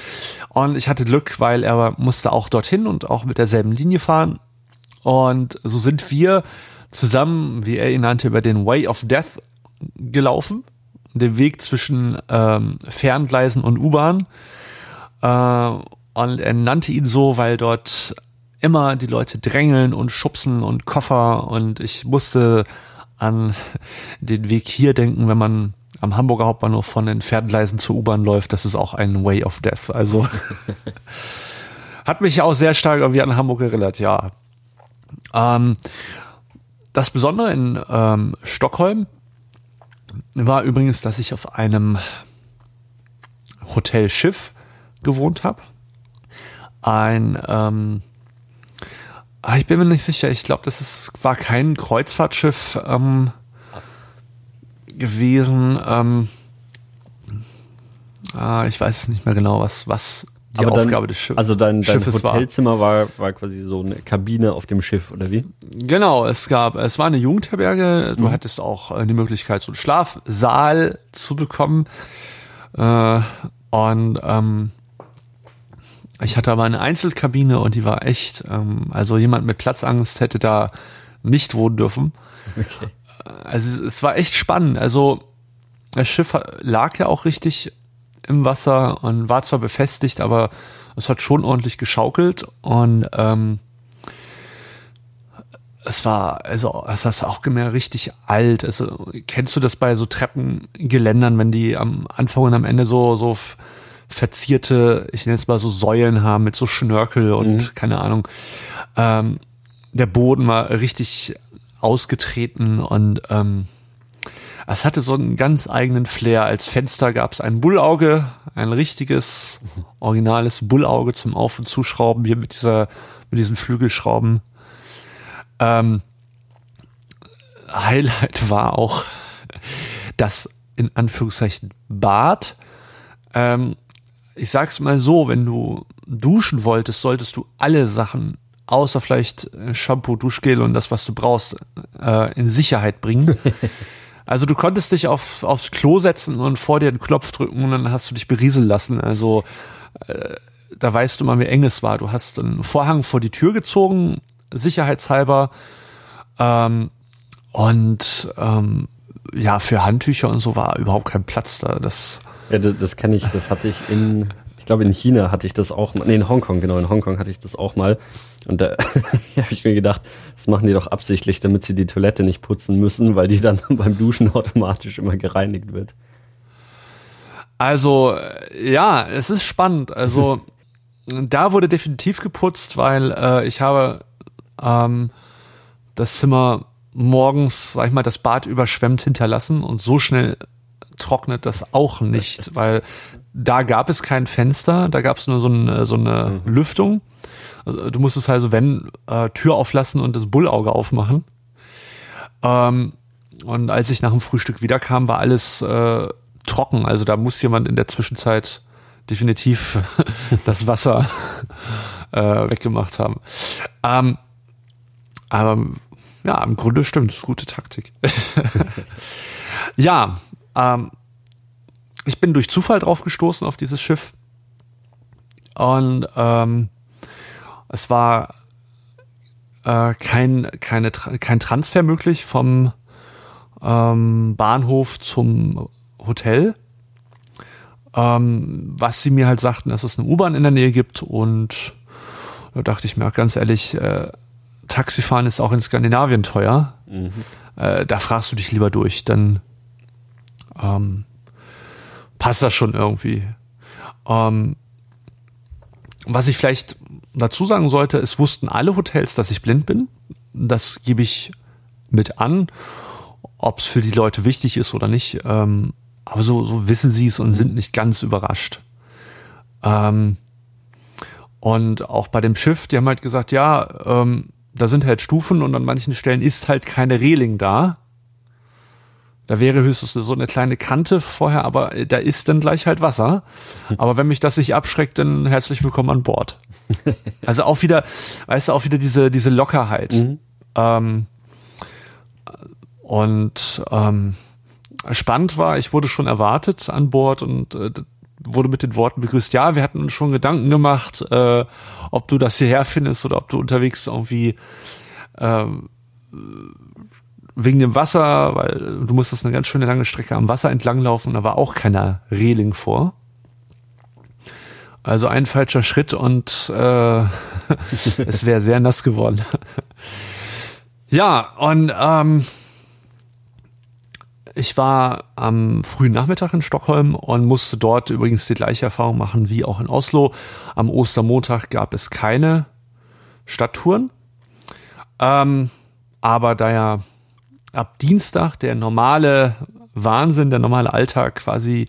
Und ich hatte Glück, weil er musste auch dorthin und auch mit derselben Linie fahren. Und so sind wir zusammen, wie er ihn nannte, über den Way of Death gelaufen. Den Weg zwischen ähm, Ferngleisen und U-Bahn. Äh, und er nannte ihn so, weil dort immer die Leute drängeln und schubsen und Koffer. Und ich musste an den Weg hier denken, wenn man am Hamburger Hauptbahnhof von den Pferdgleisen zur U-Bahn läuft, das ist auch ein Way of Death. Also <laughs> hat mich auch sehr stark irgendwie an Hamburg erinnert, ja. Ähm, das Besondere in ähm, Stockholm war übrigens, dass ich auf einem Hotel Schiff gewohnt habe. Ein, ähm, ah, ich bin mir nicht sicher, ich glaube, das ist, war kein Kreuzfahrtschiff ähm, gewesen. Ähm, ah, ich weiß nicht mehr genau, was, was die Aber Aufgabe dann, des Schiffes Also dein, dein Schiffes Hotelzimmer war. war quasi so eine Kabine auf dem Schiff, oder wie? Genau, es gab, es war eine Jugendherberge, du mhm. hattest auch äh, die Möglichkeit, so einen Schlafsaal zu bekommen. Äh, und ähm, ich hatte aber eine Einzelkabine und die war echt, ähm, also jemand mit Platzangst hätte da nicht wohnen dürfen. Okay. Also es war echt spannend. Also das Schiff lag ja auch richtig im Wasser und war zwar befestigt, aber es hat schon ordentlich geschaukelt und ähm, es war, also es ist auch mehr richtig alt. Also kennst du das bei so Treppengeländern, wenn die am Anfang und am Ende so so verzierte, ich nenne es mal so Säulen haben mit so Schnörkel und mhm. keine Ahnung. Ähm, der Boden war richtig ausgetreten und ähm, es hatte so einen ganz eigenen Flair. Als Fenster gab es ein Bullauge, ein richtiges, originales Bullauge zum Auf- und Zuschrauben, hier mit dieser, mit diesen Flügelschrauben. Ähm, Highlight war auch das in Anführungszeichen Bad. Ähm, ich sag's mal so, wenn du duschen wolltest, solltest du alle Sachen außer vielleicht Shampoo, Duschgel und das, was du brauchst, äh, in Sicherheit bringen. <laughs> Also du konntest dich auf, aufs Klo setzen und vor dir den Knopf drücken und dann hast du dich berieseln lassen. Also äh, da weißt du mal, wie eng es war. Du hast einen Vorhang vor die Tür gezogen, sicherheitshalber. Ähm, und ähm, ja, für Handtücher und so war überhaupt kein Platz da. Das, ja, das, das kenne ich, das hatte ich in, glaube in China hatte ich das auch mal, nee, in Hongkong, genau, in Hongkong hatte ich das auch mal. Und da <laughs> habe ich mir gedacht, das machen die doch absichtlich, damit sie die Toilette nicht putzen müssen, weil die dann <laughs> beim Duschen automatisch immer gereinigt wird. Also, ja, es ist spannend. Also, <laughs> da wurde definitiv geputzt, weil äh, ich habe ähm, das Zimmer morgens, sag ich mal, das Bad überschwemmt hinterlassen und so schnell trocknet das auch nicht, weil da gab es kein Fenster, da gab es nur so eine, so eine mhm. Lüftung also, du musstest also, wenn, äh, Tür auflassen und das Bullauge aufmachen. Ähm, und als ich nach dem Frühstück wiederkam, war alles äh, trocken. Also da muss jemand in der Zwischenzeit definitiv <laughs> das Wasser <laughs> äh, weggemacht haben. Ähm, aber ja, im Grunde stimmt, das ist gute Taktik. <laughs> ja, ähm, ich bin durch Zufall drauf gestoßen auf dieses Schiff. Und ähm, es war äh, kein, keine, kein Transfer möglich vom ähm, Bahnhof zum Hotel. Ähm, was sie mir halt sagten, dass es eine U-Bahn in der Nähe gibt und da dachte ich mir ganz ehrlich, äh, Taxifahren ist auch in Skandinavien teuer. Mhm. Äh, da fragst du dich lieber durch, dann ähm, passt das schon irgendwie. Ähm, was ich vielleicht dazu sagen sollte, es wussten alle Hotels, dass ich blind bin. Das gebe ich mit an, ob es für die Leute wichtig ist oder nicht. Ähm, aber so, so wissen sie es und sind nicht ganz überrascht. Ähm, und auch bei dem Schiff, die haben halt gesagt, ja, ähm, da sind halt Stufen und an manchen Stellen ist halt keine Reling da. Da wäre höchstens so eine kleine Kante vorher, aber da ist dann gleich halt Wasser. Aber wenn mich das nicht abschreckt, dann herzlich willkommen an Bord. <laughs> Also auch wieder, weißt du, auch wieder diese, diese Lockerheit. Mhm. Ähm, und ähm, spannend war, ich wurde schon erwartet an Bord und äh, wurde mit den Worten begrüßt, ja, wir hatten uns schon Gedanken gemacht, äh, ob du das hierher findest oder ob du unterwegs irgendwie ähm, wegen dem Wasser, weil du musstest eine ganz schöne lange Strecke am Wasser entlanglaufen, da war auch keiner Reling vor. Also ein falscher Schritt und äh, <laughs> es wäre sehr nass geworden. <laughs> ja, und ähm, ich war am frühen Nachmittag in Stockholm und musste dort übrigens die gleiche Erfahrung machen wie auch in Oslo. Am Ostermontag gab es keine Stadttouren. Ähm, aber da ja ab Dienstag der normale Wahnsinn, der normale Alltag quasi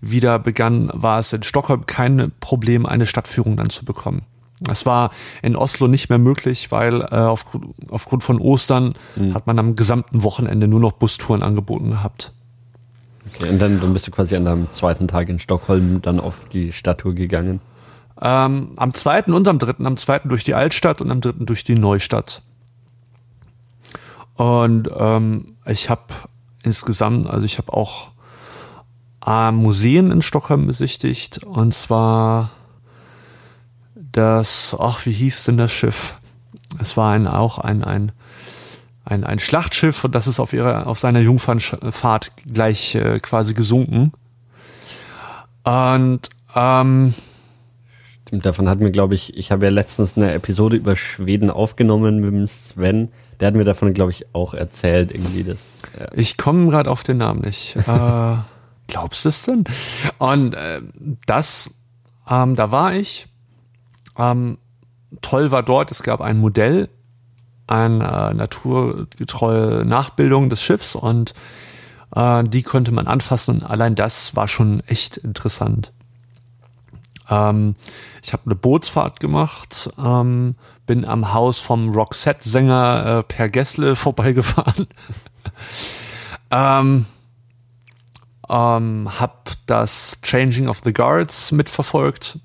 wieder begann, war es in Stockholm kein Problem, eine Stadtführung dann zu bekommen. Das war in Oslo nicht mehr möglich, weil äh, auf, aufgrund von Ostern mhm. hat man am gesamten Wochenende nur noch Bustouren angeboten gehabt. Okay, und dann, dann bist du quasi an deinem zweiten Tag in Stockholm dann auf die Stadttour gegangen? Ähm, am zweiten und am dritten. Am zweiten durch die Altstadt und am dritten durch die Neustadt. Und ähm, ich habe insgesamt, also ich habe auch äh, Museen in Stockholm besichtigt. Und zwar das, ach, wie hieß denn das Schiff? Es war ein, auch ein, ein, ein, ein Schlachtschiff und das ist auf ihrer, auf seiner Jungfernfahrt gleich äh, quasi gesunken. Und ähm, Stimmt, davon hat mir, glaube ich, ich habe ja letztens eine Episode über Schweden aufgenommen mit dem Sven. Der hat mir davon, glaube ich, auch erzählt, irgendwie das. Ja. Ich komme gerade auf den Namen nicht. <laughs> äh, glaubst du es denn? Und äh, das, ähm, da war ich. Ähm, toll war dort, es gab ein Modell, eine äh, naturgetreue Nachbildung des Schiffs und äh, die konnte man anfassen und allein das war schon echt interessant. Ähm, ich habe eine Bootsfahrt gemacht, ähm, bin am Haus vom Roxette-Sänger äh, Per Gessle <laughs> vorbeigefahren. ähm, ähm, hab das Changing of the Guards mitverfolgt.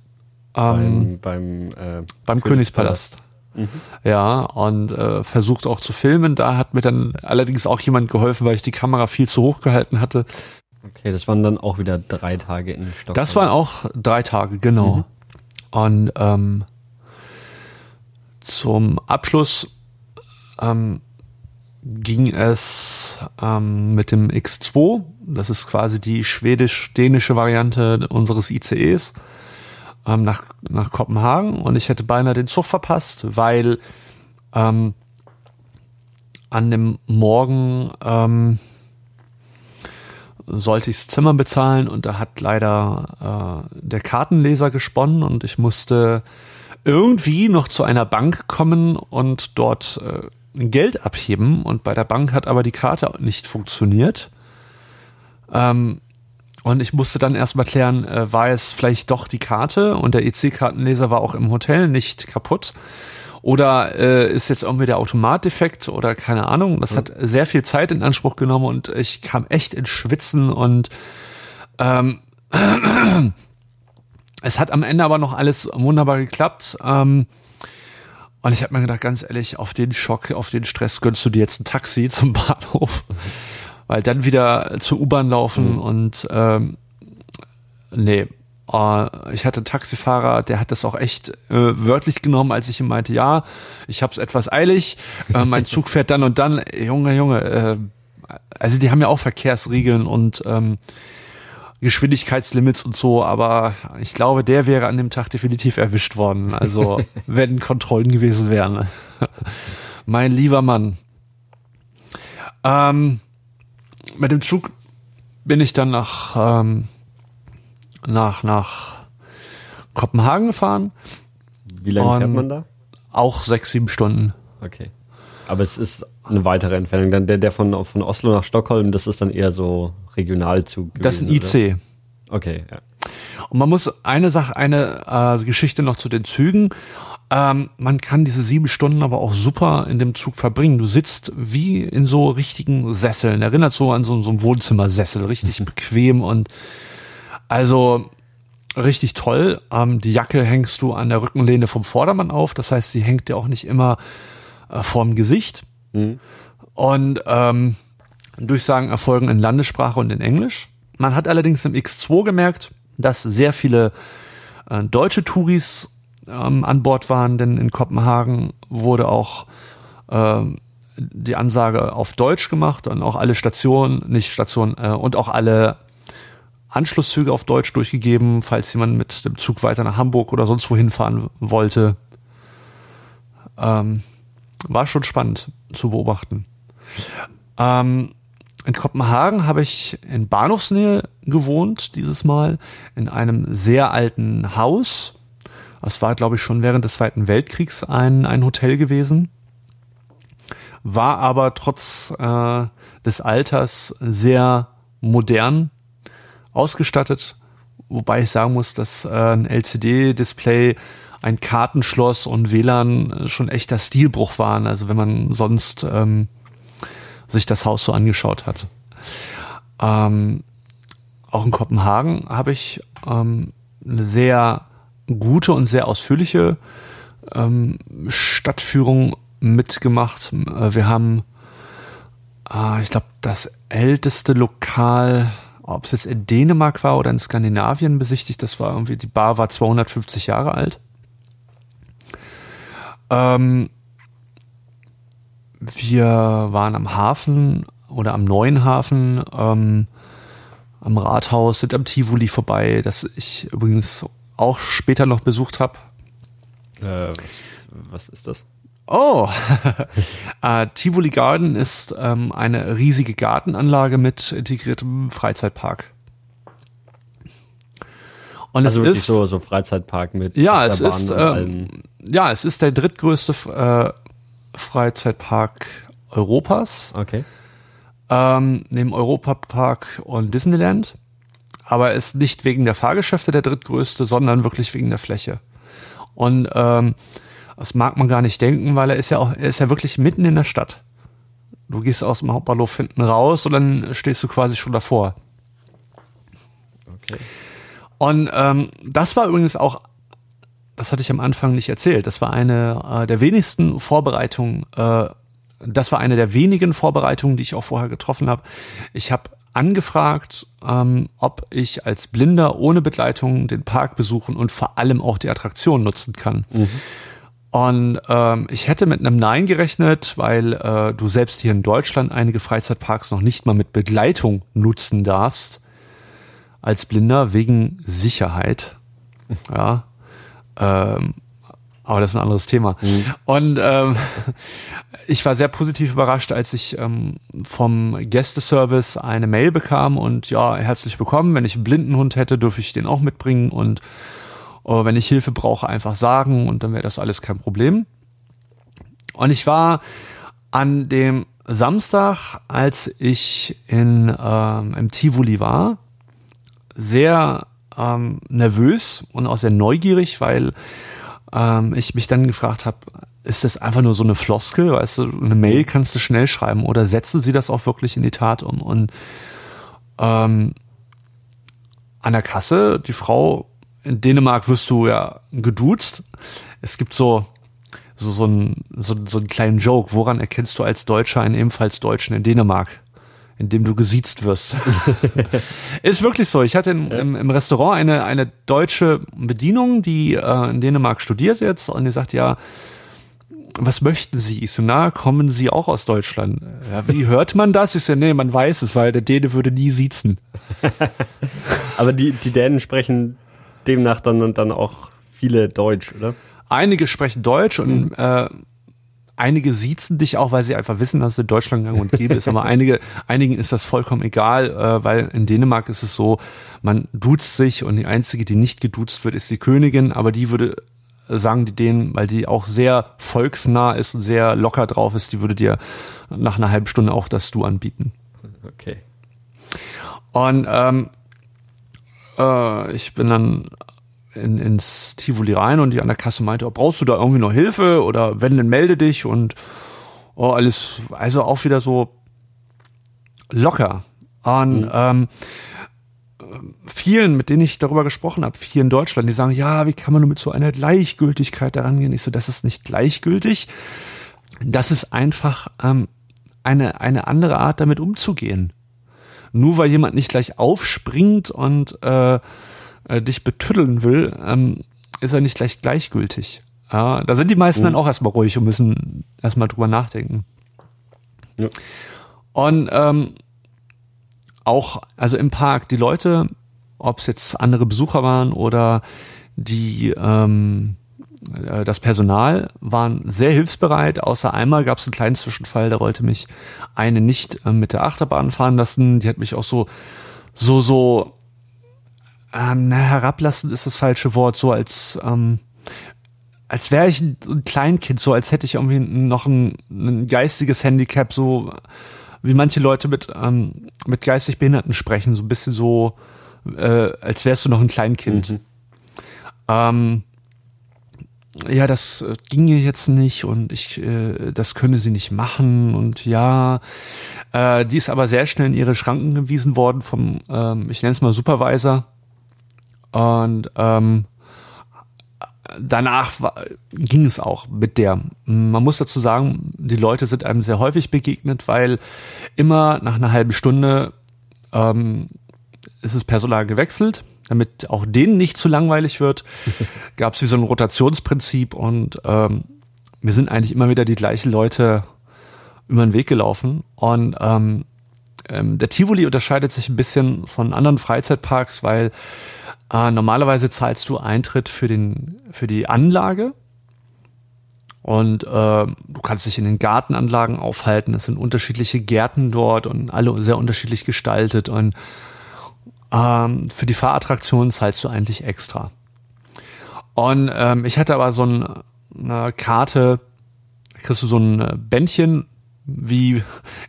Ähm, beim beim, äh, beim Königspalast. Mhm. Ja, und äh, versucht auch zu filmen. Da hat mir dann allerdings auch jemand geholfen, weil ich die Kamera viel zu hoch gehalten hatte. Okay, das waren dann auch wieder drei Tage in Stockholm. Das waren auch drei Tage, genau. Mhm. Und ähm, zum Abschluss ähm, ging es ähm, mit dem X2, das ist quasi die schwedisch-dänische Variante unseres ICEs, ähm, nach, nach Kopenhagen und ich hätte beinahe den Zug verpasst, weil ähm, an dem Morgen ähm, sollte ich das Zimmer bezahlen und da hat leider äh, der Kartenleser gesponnen und ich musste irgendwie noch zu einer Bank kommen und dort äh, Geld abheben und bei der Bank hat aber die Karte nicht funktioniert. Ähm, und ich musste dann erstmal klären, äh, war es vielleicht doch die Karte und der EC-Kartenleser war auch im Hotel nicht kaputt. Oder äh, ist jetzt irgendwie der Automat defekt oder keine Ahnung. Das hat sehr viel Zeit in Anspruch genommen und ich kam echt ins Schwitzen und ähm, <clears throat> es hat am Ende aber noch alles wunderbar geklappt. Ähm, und ich habe mir gedacht, ganz ehrlich, auf den Schock, auf den Stress gönnst du dir jetzt ein Taxi <laughs> zum Bahnhof weil dann wieder zur U-Bahn laufen mhm. und ähm, nee, ich hatte einen Taxifahrer, der hat das auch echt äh, wörtlich genommen, als ich ihm meinte, ja, ich hab's etwas eilig, äh, mein Zug fährt dann und dann. Junge, Junge, äh, also die haben ja auch Verkehrsregeln und ähm, Geschwindigkeitslimits und so, aber ich glaube, der wäre an dem Tag definitiv erwischt worden. Also <laughs> wenn Kontrollen gewesen wären. mein lieber Mann. Ähm, mit dem Zug bin ich dann nach, ähm, nach, nach Kopenhagen gefahren. Wie lange fährt man da? Auch sechs, sieben Stunden. Okay. Aber es ist eine weitere Entfernung. Dann der, der von, von Oslo nach Stockholm, das ist dann eher so Regionalzug. Gewesen, das ist ein IC. Oder? Okay, ja. Und man muss eine Sache, eine äh, Geschichte noch zu den Zügen. Ähm, man kann diese sieben Stunden aber auch super in dem Zug verbringen. Du sitzt wie in so richtigen Sesseln. Erinnert so an so, so einen Wohnzimmersessel, richtig <laughs> bequem und also richtig toll. Ähm, die Jacke hängst du an der Rückenlehne vom Vordermann auf. Das heißt, sie hängt dir auch nicht immer äh, vorm Gesicht. Mhm. Und ähm, Durchsagen erfolgen in Landessprache und in Englisch. Man hat allerdings im X2 gemerkt, dass sehr viele äh, deutsche Touris ähm, an Bord waren, denn in Kopenhagen wurde auch ähm, die Ansage auf Deutsch gemacht und auch alle Stationen, nicht Stationen, äh, und auch alle Anschlusszüge auf Deutsch durchgegeben, falls jemand mit dem Zug weiter nach Hamburg oder sonst wohin fahren wollte. Ähm, war schon spannend zu beobachten. Ähm, in Kopenhagen habe ich in Bahnhofsnähe gewohnt, dieses Mal, in einem sehr alten Haus. Es war, glaube ich, schon während des Zweiten Weltkriegs ein, ein Hotel gewesen. War aber trotz äh, des Alters sehr modern ausgestattet. wobei ich sagen muss, dass äh, ein LCD-Display, ein Kartenschloss und WLAN schon echter Stilbruch waren. Also wenn man sonst ähm, sich das Haus so angeschaut hat. Ähm, auch in Kopenhagen habe ich ähm, eine sehr gute und sehr ausführliche ähm, Stadtführung mitgemacht. Äh, wir haben, äh, ich glaube, das älteste Lokal, ob es jetzt in Dänemark war oder in Skandinavien besichtigt, das war irgendwie, die Bar war 250 Jahre alt. Ähm, wir waren am Hafen oder am neuen Hafen, ähm, am Rathaus, sind am Tivoli vorbei, das ich übrigens auch später noch besucht habe. Äh, was, was ist das? Oh, <laughs> äh, Tivoli Garden ist ähm, eine riesige Gartenanlage mit integriertem Freizeitpark. Und also es ist so, so Freizeitpark mit ja, es ist ähm, ja, es ist der drittgrößte äh, Freizeitpark Europas. Okay. Ähm, neben Europapark und Disneyland. Aber ist nicht wegen der Fahrgeschäfte der drittgrößte, sondern wirklich wegen der Fläche. Und ähm, das mag man gar nicht denken, weil er ist ja auch, er ist ja wirklich mitten in der Stadt. Du gehst aus dem Hauptbahnhof hinten raus und dann stehst du quasi schon davor. Okay. Und ähm, das war übrigens auch, das hatte ich am Anfang nicht erzählt, das war eine äh, der wenigsten Vorbereitungen, äh, das war eine der wenigen Vorbereitungen, die ich auch vorher getroffen habe. Ich habe angefragt, ähm, ob ich als Blinder ohne Begleitung den Park besuchen und vor allem auch die Attraktion nutzen kann. Mhm. Und ähm, ich hätte mit einem Nein gerechnet, weil äh, du selbst hier in Deutschland einige Freizeitparks noch nicht mal mit Begleitung nutzen darfst als Blinder wegen Sicherheit. Ja. Ähm, aber das ist ein anderes Thema. Mhm. Und ähm, <laughs> ich war sehr positiv überrascht, als ich ähm, vom Gästeservice eine Mail bekam und ja, herzlich willkommen. Wenn ich einen blinden Hund hätte, dürfe ich den auch mitbringen und oh, wenn ich Hilfe brauche, einfach sagen und dann wäre das alles kein Problem. Und ich war an dem Samstag, als ich in ähm, im Tivoli war, sehr ähm, nervös und auch sehr neugierig, weil ähm, ich mich dann gefragt habe, ist das einfach nur so eine Floskel? Weißt du, eine Mail kannst du schnell schreiben oder setzen sie das auch wirklich in die Tat um? Und ähm, an der Kasse, die Frau in Dänemark wirst du ja geduzt. Es gibt so so so einen so, so einen kleinen Joke. Woran erkennst du als Deutscher einen ebenfalls Deutschen in Dänemark? indem du gesiezt wirst. <laughs> ist wirklich so. Ich hatte in, im, im, Restaurant eine, eine deutsche Bedienung, die äh, in Dänemark studiert jetzt und die sagt, ja, was möchten Sie? Ich so, na, kommen Sie auch aus Deutschland? Ja, wie <laughs> hört man das? Ich so, nee, man weiß es, weil der Däne würde nie siezen. <laughs> Aber die, die Dänen sprechen demnach dann, dann auch viele Deutsch, oder? Einige sprechen Deutsch und mhm. äh, einige siezen dich auch, weil sie einfach wissen, dass es in Deutschland gang und gäbe ist, aber einige, einigen ist das vollkommen egal, äh, weil in Dänemark ist es so, man duzt sich und die einzige, die nicht geduzt wird, ist die Königin, aber die würde sagen die denen, weil die auch sehr volksnah ist und sehr locker drauf ist, die würde dir nach einer halben Stunde auch das Du anbieten. Okay. Und ähm, äh, ich bin dann in, ins Tivoli rein und die an der Kasse meinte, oh, brauchst du da irgendwie noch Hilfe oder wenn, dann melde dich und oh, alles, also auch wieder so locker. Und mhm. ähm, vielen, mit denen ich darüber gesprochen habe, hier in Deutschland, die sagen, ja, wie kann man nur mit so einer Gleichgültigkeit daran gehen? Ich so, das ist nicht gleichgültig. Das ist einfach ähm, eine, eine andere Art, damit umzugehen. Nur weil jemand nicht gleich aufspringt und äh, äh, dich betüddeln will, ähm, ist er nicht gleich gleichgültig. Ja, da sind die meisten oh. dann auch erstmal ruhig und müssen erstmal drüber nachdenken. Ja. Und ähm, auch, also im Park, die Leute, ob es jetzt andere Besucher waren oder die ähm, äh, das Personal waren sehr hilfsbereit, außer einmal gab es einen kleinen Zwischenfall, da wollte mich eine nicht äh, mit der Achterbahn fahren lassen, die hat mich auch so so so ähm, na, herablassend ist das falsche Wort, so als, ähm, als wäre ich ein Kleinkind, so als hätte ich irgendwie noch ein, ein geistiges Handicap, so wie manche Leute mit, ähm, mit geistig Behinderten sprechen, so ein bisschen so, äh, als wärst du noch ein Kleinkind. Mhm. Ähm, ja, das äh, ginge jetzt nicht und ich, äh, das könne sie nicht machen und ja, äh, die ist aber sehr schnell in ihre Schranken gewiesen worden vom, ähm, ich nenne es mal Supervisor und ähm, danach war, ging es auch mit der. Man muss dazu sagen, die Leute sind einem sehr häufig begegnet, weil immer nach einer halben Stunde ähm, ist das Personal gewechselt damit auch denen nicht zu langweilig wird, <laughs> gab es wie so ein Rotationsprinzip und ähm, wir sind eigentlich immer wieder die gleichen Leute über den Weg gelaufen. Und ähm, ähm, der Tivoli unterscheidet sich ein bisschen von anderen Freizeitparks, weil äh, normalerweise zahlst du Eintritt für, den, für die Anlage. Und äh, du kannst dich in den Gartenanlagen aufhalten. Es sind unterschiedliche Gärten dort und alle sehr unterschiedlich gestaltet. Und ähm, für die Fahrattraktion zahlst du eigentlich extra. Und ähm, ich hatte aber so ein, eine Karte, kriegst du so ein äh, Bändchen, wie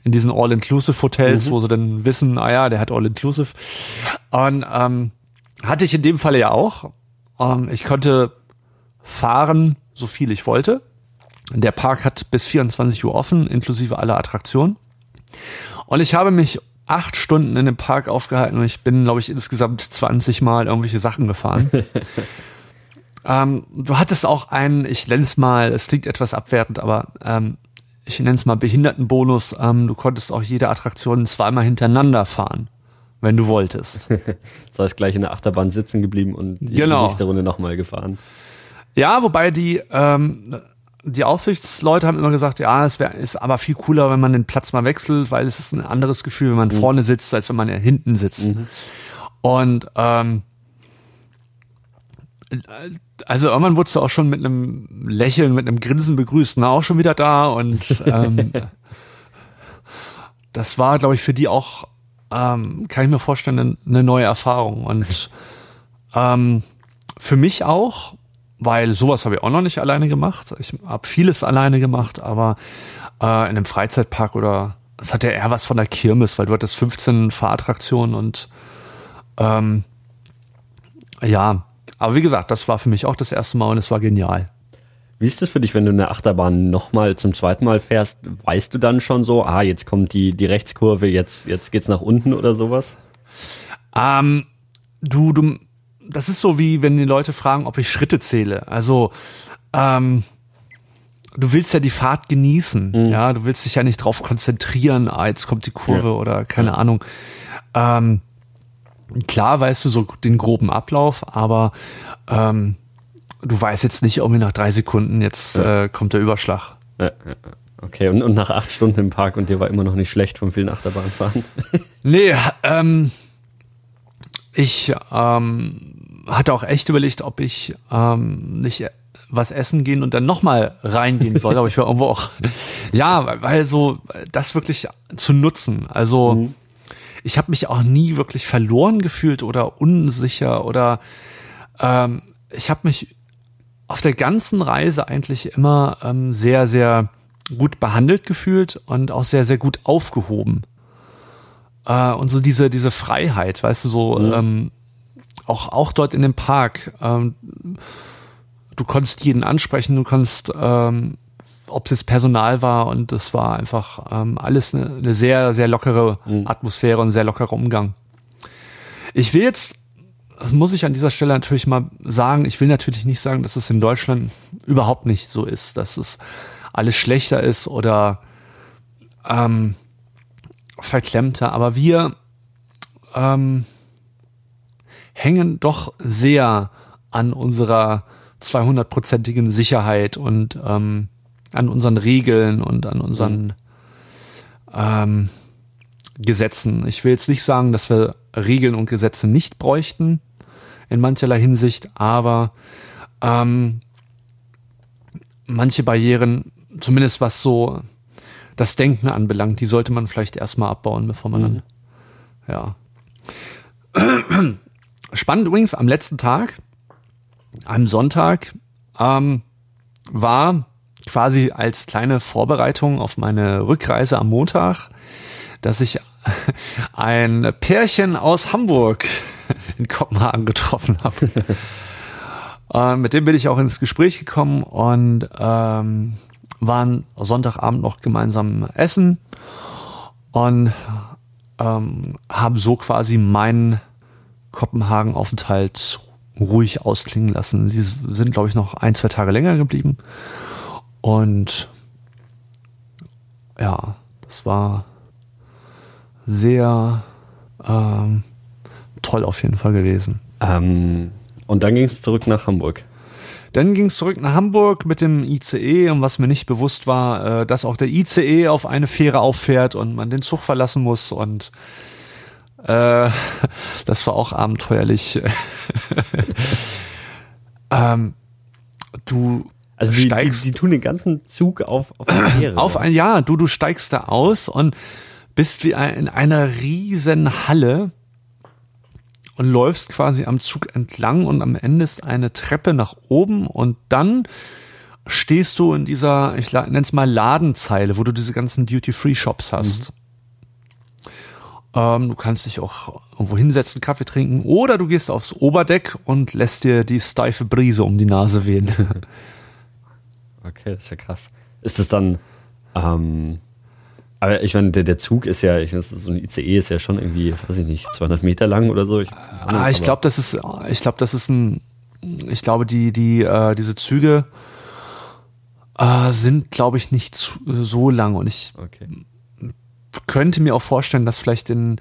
in diesen All-Inclusive-Hotels, mhm. wo sie dann wissen, ah ja, der hat All-Inclusive. Und ähm, hatte ich in dem Falle ja auch. Ähm, ich konnte fahren, so viel ich wollte. Der Park hat bis 24 Uhr offen, inklusive aller Attraktionen. Und ich habe mich acht Stunden in dem Park aufgehalten und ich bin, glaube ich, insgesamt 20 Mal irgendwelche Sachen gefahren. <laughs> ähm, du hattest auch einen, ich nenne es mal, es klingt etwas abwertend, aber ähm, ich nenne es mal Behindertenbonus. Ähm, du konntest auch jede Attraktion zweimal hintereinander fahren, wenn du wolltest. <laughs> das heißt, gleich in der Achterbahn sitzen geblieben und die, genau. nächste Runde nochmal gefahren. Ja, wobei die ähm, die Aufsichtsleute haben immer gesagt, ja, es wär, ist aber viel cooler, wenn man den Platz mal wechselt, weil es ist ein anderes Gefühl, wenn man mhm. vorne sitzt, als wenn man ja hinten sitzt. Mhm. Und ähm, also irgendwann wurdest du auch schon mit einem Lächeln, mit einem Grinsen begrüßt, na, auch schon wieder da und ähm, <laughs> das war, glaube ich, für die auch, ähm, kann ich mir vorstellen, eine neue Erfahrung und ähm, für mich auch, weil sowas habe ich auch noch nicht alleine gemacht. Ich habe vieles alleine gemacht, aber äh, in einem Freizeitpark oder es hat ja eher was von der Kirmes, weil du hattest 15 Fahrattraktionen und ähm, ja, aber wie gesagt, das war für mich auch das erste Mal und es war genial. Wie ist das für dich, wenn du eine Achterbahn nochmal zum zweiten Mal fährst? Weißt du dann schon so, ah, jetzt kommt die, die Rechtskurve, jetzt, jetzt geht's nach unten oder sowas? Ähm, du, du, das ist so wie, wenn die Leute fragen, ob ich Schritte zähle. Also, ähm, du willst ja die Fahrt genießen, mhm. ja, du willst dich ja nicht drauf konzentrieren, ah, jetzt kommt die Kurve ja. oder keine ja. Ahnung. Ähm, klar weißt du so den groben Ablauf, aber ähm, du weißt jetzt nicht, irgendwie nach drei Sekunden jetzt ja. äh, kommt der Überschlag. Okay, und, und nach acht Stunden im Park und dir war immer noch nicht schlecht vom vielen Achterbahnfahren? nee, ähm, ich ähm, hatte auch echt überlegt, ob ich ähm, nicht was essen gehen und dann nochmal reingehen soll, aber ich war irgendwo auch, <laughs> ja, weil so das wirklich zu nutzen. Also mhm. ich habe mich auch nie wirklich verloren gefühlt oder unsicher oder ähm, ich habe mich auf der ganzen Reise eigentlich immer ähm, sehr, sehr gut behandelt gefühlt und auch sehr, sehr gut aufgehoben. Äh, und so diese, diese Freiheit, weißt du, so mhm. ähm, auch, auch dort in dem Park, ähm, du konntest jeden ansprechen, du konntest, ähm, ob es jetzt Personal war und das war einfach ähm, alles eine, eine sehr, sehr lockere mhm. Atmosphäre und sehr lockerer Umgang. Ich will jetzt, das muss ich an dieser Stelle natürlich mal sagen, ich will natürlich nicht sagen, dass es in Deutschland überhaupt nicht so ist, dass es alles schlechter ist oder ähm, verklemmter, aber wir ähm, hängen doch sehr an unserer 200-prozentigen Sicherheit und ähm, an unseren Regeln und an unseren ähm, Gesetzen. Ich will jetzt nicht sagen, dass wir Regeln und Gesetze nicht bräuchten in mancherlei Hinsicht, aber ähm, manche Barrieren, zumindest was so das Denken anbelangt, die sollte man vielleicht erstmal abbauen, bevor man mhm. dann, ja. <clears throat> Spannend übrigens, am letzten Tag, am Sonntag, ähm, war quasi als kleine Vorbereitung auf meine Rückreise am Montag, dass ich <laughs> ein Pärchen aus Hamburg <laughs> in Kopenhagen getroffen habe. <laughs> äh, mit dem bin ich auch ins Gespräch gekommen und ähm, waren Sonntagabend noch gemeinsam essen und ähm, haben so quasi meinen Kopenhagen-Aufenthalt ruhig ausklingen lassen. Sie sind, glaube ich, noch ein, zwei Tage länger geblieben. Und ja, das war sehr ähm, toll auf jeden Fall gewesen. Ähm, und dann ging es zurück nach Hamburg. Dann ging es zurück nach Hamburg mit dem ICE und was mir nicht bewusst war, äh, dass auch der ICE auf eine Fähre auffährt und man den Zug verlassen muss und äh, <laughs> das war auch abenteuerlich. <laughs> ähm, du also die, steigst, die, die, tun den ganzen Zug auf auf eine Fähre. <clears throat> Auf ein ja, du du steigst da aus und bist wie in einer riesen Halle und läufst quasi am Zug entlang und am Ende ist eine Treppe nach oben und dann stehst du in dieser, ich nenne es mal Ladenzeile, wo du diese ganzen Duty-Free-Shops hast. Mhm. Ähm, du kannst dich auch irgendwo hinsetzen, Kaffee trinken oder du gehst aufs Oberdeck und lässt dir die steife Brise um die Nase wehen. <laughs> okay, das ist ja krass. Ist es dann, ähm, aber ich meine, der, der Zug ist ja, ich, so ein ICE ist ja schon irgendwie, weiß ich nicht, 200 Meter lang oder so. Ich, ah, ich glaube, das ist, ich glaube, das ist ein, ich glaube, die, die, äh, diese Züge äh, sind, glaube ich, nicht zu, so lang und ich okay. könnte mir auch vorstellen, dass vielleicht in,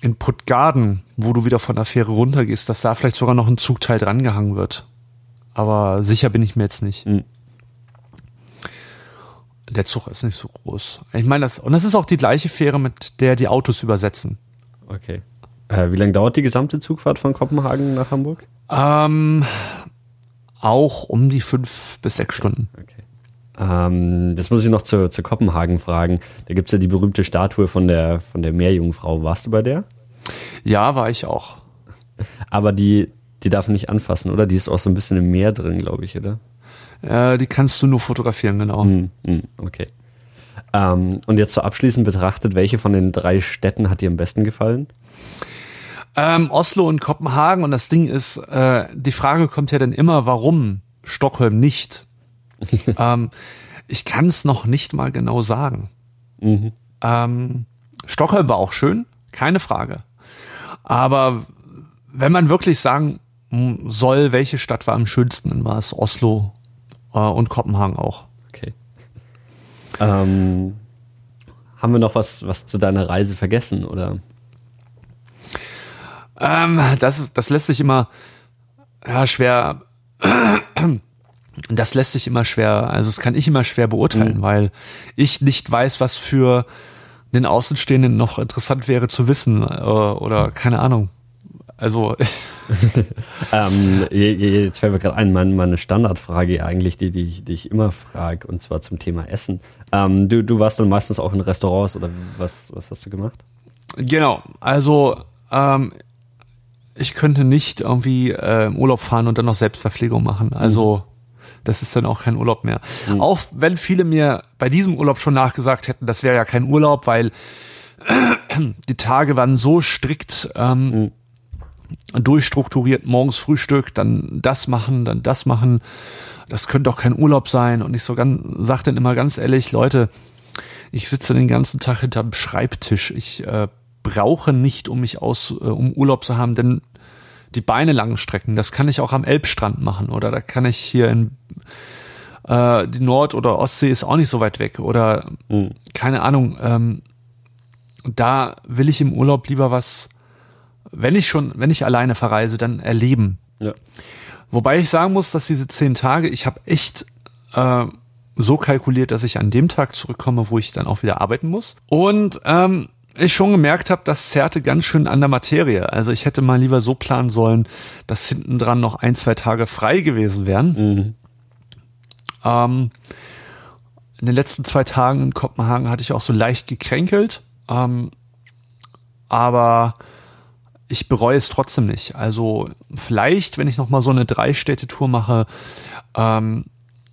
in Puttgarden, wo du wieder von der Fähre runtergehst, dass da vielleicht sogar noch ein Zugteil drangehangen wird. Aber sicher bin ich mir jetzt nicht. Mhm. Der Zug ist nicht so groß. Ich meine, das, und das ist auch die gleiche Fähre, mit der die Autos übersetzen. Okay. Äh, wie lange dauert die gesamte Zugfahrt von Kopenhagen nach Hamburg? Ähm, auch um die fünf bis sechs Stunden. Okay. Ähm, das muss ich noch zu, zu Kopenhagen fragen. Da gibt es ja die berühmte Statue von der, von der Meerjungfrau. Warst du bei der? Ja, war ich auch. Aber die, die darf nicht anfassen, oder? Die ist auch so ein bisschen im Meer drin, glaube ich, oder? Äh, die kannst du nur fotografieren, genau. Mm, mm, okay. Ähm, und jetzt so abschließend betrachtet, welche von den drei Städten hat dir am besten gefallen? Ähm, Oslo und Kopenhagen. Und das Ding ist, äh, die Frage kommt ja dann immer, warum Stockholm nicht? <laughs> ähm, ich kann es noch nicht mal genau sagen. Mhm. Ähm, Stockholm war auch schön, keine Frage. Aber wenn man wirklich sagen soll, welche Stadt war am schönsten, dann war es Oslo und Kopenhagen auch. Okay. Ähm, haben wir noch was, was zu deiner Reise vergessen oder? Ähm, das, ist, das lässt sich immer ja, schwer. <clears throat> Das lässt sich immer schwer, also das kann ich immer schwer beurteilen, mhm. weil ich nicht weiß, was für den Außenstehenden noch interessant wäre zu wissen äh, oder keine Ahnung. Also <laughs> ähm, jetzt fällt mir gerade ein, meine, meine Standardfrage eigentlich, die, die, ich, die ich immer frage, und zwar zum Thema Essen. Ähm, du, du warst dann meistens auch in Restaurants oder was, was hast du gemacht? Genau, also ähm, ich könnte nicht irgendwie äh, im Urlaub fahren und dann noch Selbstverpflegung machen. Also mhm. das ist dann auch kein Urlaub mehr. Mhm. Auch wenn viele mir bei diesem Urlaub schon nachgesagt hätten, das wäre ja kein Urlaub, weil <clears throat> die Tage waren so strikt. Ähm, mhm durchstrukturiert morgens Frühstück, dann das machen, dann das machen. Das könnte doch kein Urlaub sein. Und ich so ganz, sag dann immer ganz ehrlich, Leute, ich sitze den ganzen Tag hinterm Schreibtisch. Ich äh, brauche nicht, um mich aus, äh, um Urlaub zu haben, denn die Beine lang strecken. Das kann ich auch am Elbstrand machen oder da kann ich hier in äh, die Nord- oder Ostsee ist auch nicht so weit weg oder mhm. keine Ahnung. Ähm, da will ich im Urlaub lieber was wenn ich schon, wenn ich alleine verreise, dann erleben. Ja. Wobei ich sagen muss, dass diese zehn Tage, ich habe echt äh, so kalkuliert, dass ich an dem Tag zurückkomme, wo ich dann auch wieder arbeiten muss. Und ähm, ich schon gemerkt habe, das zerrte ganz schön an der Materie. Also ich hätte mal lieber so planen sollen, dass hinten dran noch ein, zwei Tage frei gewesen wären. Mhm. Ähm, in den letzten zwei Tagen in Kopenhagen hatte ich auch so leicht gekränkelt. Ähm, aber ich bereue es trotzdem nicht. Also vielleicht, wenn ich noch mal so eine Drei-Städte-Tour mache, ähm,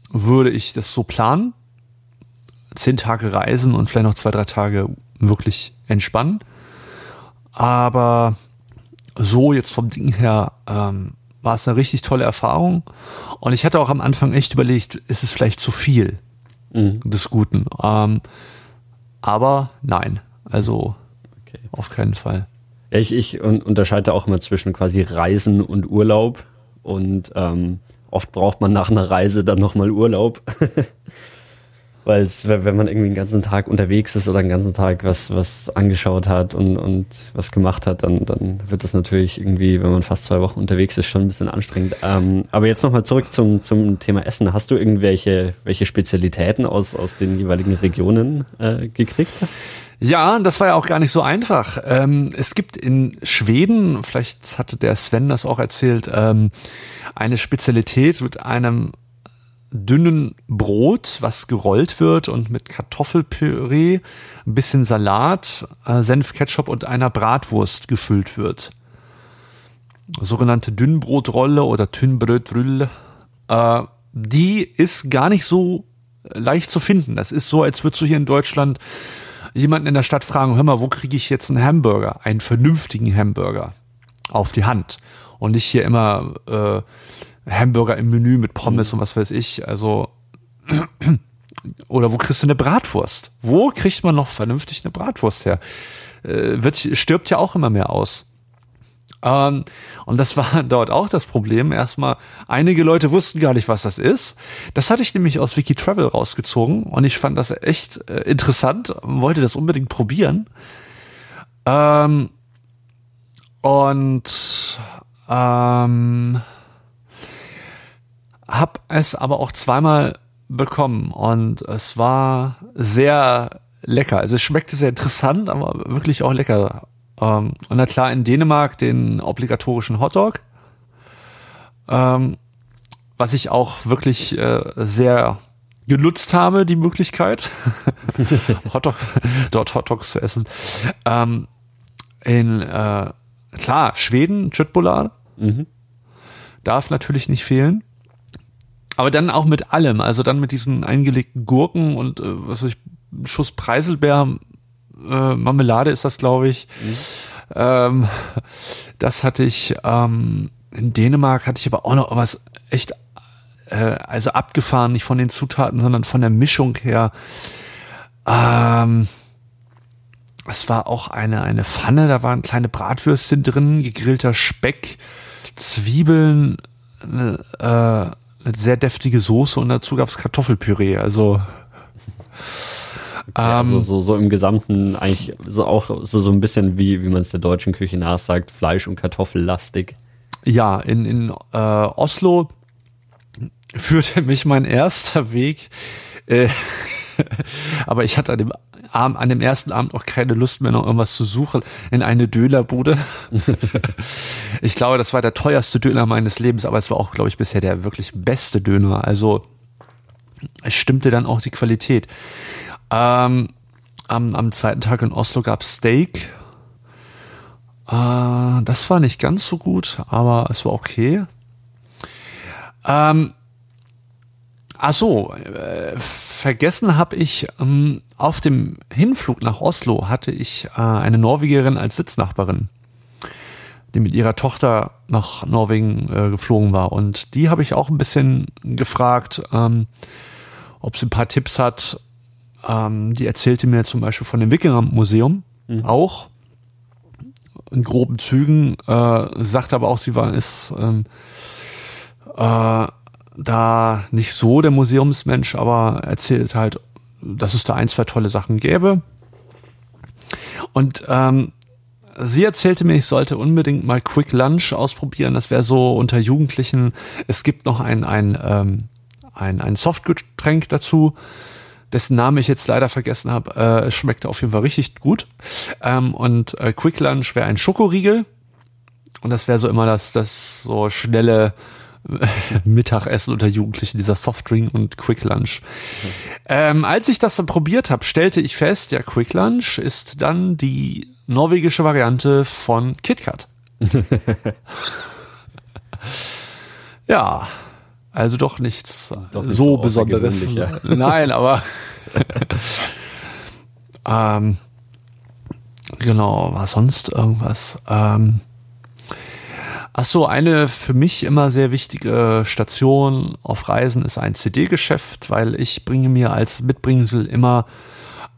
würde ich das so planen. Zehn Tage reisen und vielleicht noch zwei, drei Tage wirklich entspannen. Aber so jetzt vom Ding her ähm, war es eine richtig tolle Erfahrung. Und ich hatte auch am Anfang echt überlegt, ist es vielleicht zu viel mhm. des Guten? Ähm, aber nein, also okay. auf keinen Fall. Ich, ich unterscheide auch immer zwischen quasi Reisen und Urlaub. Und ähm, oft braucht man nach einer Reise dann nochmal Urlaub. <laughs> Weil wenn man irgendwie den ganzen Tag unterwegs ist oder den ganzen Tag was, was angeschaut hat und, und was gemacht hat, dann, dann wird das natürlich irgendwie, wenn man fast zwei Wochen unterwegs ist, schon ein bisschen anstrengend. Ähm, aber jetzt nochmal zurück zum, zum Thema Essen. Hast du irgendwelche welche Spezialitäten aus, aus den jeweiligen Regionen äh, gekriegt? Ja, das war ja auch gar nicht so einfach. Ähm, es gibt in Schweden, vielleicht hatte der Sven das auch erzählt, ähm, eine Spezialität mit einem dünnen Brot, was gerollt wird und mit Kartoffelpüree, ein bisschen Salat, äh, Senf, und einer Bratwurst gefüllt wird. Sogenannte Dünnbrotrolle oder Dünnbrötrülle. Äh, die ist gar nicht so leicht zu finden. Das ist so, als würdest du hier in Deutschland jemanden in der Stadt fragen, hör mal, wo kriege ich jetzt einen Hamburger, einen vernünftigen Hamburger auf die Hand und nicht hier immer äh, Hamburger im Menü mit Pommes mhm. und was weiß ich. Also <clears throat> oder wo kriegst du eine Bratwurst? Wo kriegt man noch vernünftig eine Bratwurst her? Äh, wird, stirbt ja auch immer mehr aus. Ähm, und das war <laughs> dort auch das Problem. Erstmal, einige Leute wussten gar nicht, was das ist. Das hatte ich nämlich aus Wiki Travel rausgezogen und ich fand das echt äh, interessant und wollte das unbedingt probieren. Ähm, und ähm, hab es aber auch zweimal bekommen und es war sehr lecker. Also es schmeckte sehr interessant, aber wirklich auch lecker. Ähm, und na klar, in Dänemark den obligatorischen Hotdog. Ähm, was ich auch wirklich äh, sehr genutzt habe, die Möglichkeit, <laughs> Hotdog, dort Hotdogs zu essen. Ähm, in, äh, klar, Schweden, Chutbolar. Mhm. Darf natürlich nicht fehlen. Aber dann auch mit allem, also dann mit diesen eingelegten Gurken und äh, was weiß ich, Schuss Preiselbeer, äh, Marmelade ist das, glaube ich. Mhm. Ähm, das hatte ich ähm, in Dänemark hatte ich aber auch noch was echt äh, also abgefahren, nicht von den Zutaten, sondern von der Mischung her. Ähm, es war auch eine eine Pfanne, da waren kleine Bratwürstchen drin, gegrillter Speck, Zwiebeln, äh, eine sehr deftige Soße und dazu gab es Kartoffelpüree. Also Okay, also ähm, so, so im Gesamten eigentlich so auch so, so ein bisschen wie, wie man es der deutschen Küche nachsagt, Fleisch- und Kartoffellastig. Ja, in, in äh, Oslo führte <laughs> mich mein erster Weg, äh, <laughs> aber ich hatte an dem Abend, an dem ersten Abend auch keine Lust mehr, noch irgendwas zu suchen in eine Dönerbude. <laughs> ich glaube, das war der teuerste Döner meines Lebens, aber es war auch, glaube ich, bisher der wirklich beste Döner. Also es stimmte dann auch die Qualität. Ähm, am, am zweiten Tag in Oslo gab es Steak. Äh, das war nicht ganz so gut, aber es war okay. Ähm, ach so, äh, vergessen habe ich, ähm, auf dem Hinflug nach Oslo hatte ich äh, eine Norwegerin als Sitznachbarin, die mit ihrer Tochter nach Norwegen äh, geflogen war. Und die habe ich auch ein bisschen gefragt, ähm, ob sie ein paar Tipps hat. Ähm, die erzählte mir zum Beispiel von dem Wikinger-Museum mhm. auch in groben Zügen, äh, sagt aber auch, sie war ist ähm, äh, da nicht so der Museumsmensch, aber erzählt halt, dass es da ein, zwei tolle Sachen gäbe. Und ähm, sie erzählte mir, ich sollte unbedingt mal Quick Lunch ausprobieren. Das wäre so unter Jugendlichen. Es gibt noch ein, ein, ähm, ein, ein Softgetränk dazu, dessen Namen ich jetzt leider vergessen habe. Äh, es schmeckte auf jeden Fall richtig gut. Ähm, und äh, Quick Lunch wäre ein Schokoriegel. Und das wäre so immer das, das so schnelle <laughs> Mittagessen unter Jugendlichen, dieser Softdrink und Quick Lunch. Ähm, als ich das dann probiert habe, stellte ich fest, ja, Quick Lunch ist dann die norwegische Variante von KitKat. <laughs> ja, also doch nichts doch nicht so, so Besonderes. <laughs> Nein, aber <laughs> ähm, genau, war sonst irgendwas? Ähm, Ach so, eine für mich immer sehr wichtige Station auf Reisen ist ein CD-Geschäft, weil ich bringe mir als Mitbringsel immer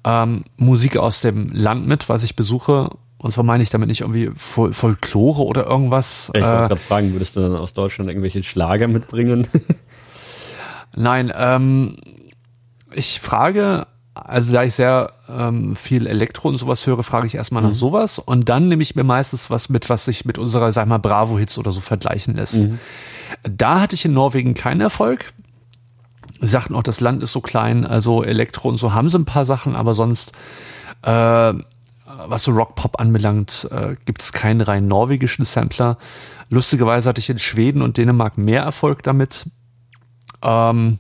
ähm, Musik aus dem Land mit, was ich besuche. Und zwar meine ich damit nicht irgendwie Fol Folklore oder irgendwas. Ich wollte äh, gerade fragen, würdest du dann aus Deutschland irgendwelche Schlager mitbringen? <laughs> Nein, ähm, ich frage also da ich sehr ähm, viel Elektro und sowas höre, frage ich erstmal mhm. nach sowas und dann nehme ich mir meistens was mit, was sich mit unserer, sag mal, Bravo-Hits oder so vergleichen lässt. Mhm. Da hatte ich in Norwegen keinen Erfolg. Sagten auch, das Land ist so klein, also Elektro und so haben sie ein paar Sachen, aber sonst, äh, was so Rock-Pop anbelangt, äh, gibt es keinen rein norwegischen Sampler. Lustigerweise hatte ich in Schweden und Dänemark mehr Erfolg damit. Ähm,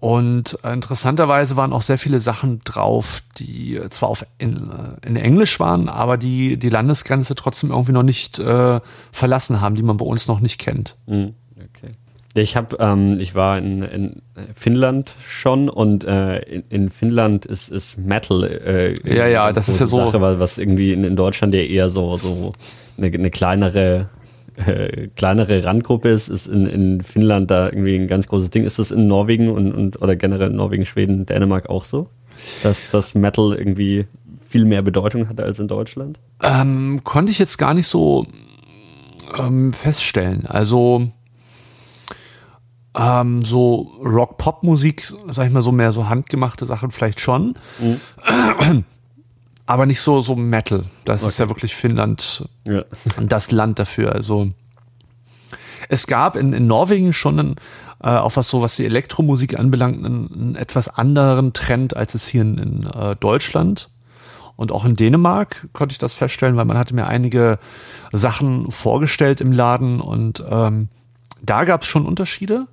und interessanterweise waren auch sehr viele Sachen drauf, die zwar auf in, äh, in Englisch waren, aber die die Landesgrenze trotzdem irgendwie noch nicht äh, verlassen haben, die man bei uns noch nicht kennt. Mhm. Okay. Ich habe, ähm, ich war in, in Finnland schon und äh, in, in Finnland ist, ist Metal. Äh, ja, ja, das ist ja so. Sache, weil was irgendwie in, in Deutschland ja eher so so eine, eine kleinere äh, kleinere Randgruppe ist, ist in, in Finnland da irgendwie ein ganz großes Ding. Ist das in Norwegen und, und oder generell in Norwegen, Schweden, Dänemark auch so? Dass das Metal irgendwie viel mehr Bedeutung hatte als in Deutschland? Ähm, konnte ich jetzt gar nicht so ähm, feststellen. Also ähm, so Rock-Pop-Musik, sag ich mal so mehr so handgemachte Sachen vielleicht schon. Mhm. aber nicht so, so Metal. Das okay. ist ja wirklich Finnland ja. das Land dafür. Also es gab in, in Norwegen schon einen, äh, auch was so, was die Elektromusik anbelangt, einen, einen etwas anderen Trend, als es hier in, in äh, Deutschland und auch in Dänemark konnte ich das feststellen, weil man hatte mir einige Sachen vorgestellt im Laden und ähm, da gab es schon Unterschiede.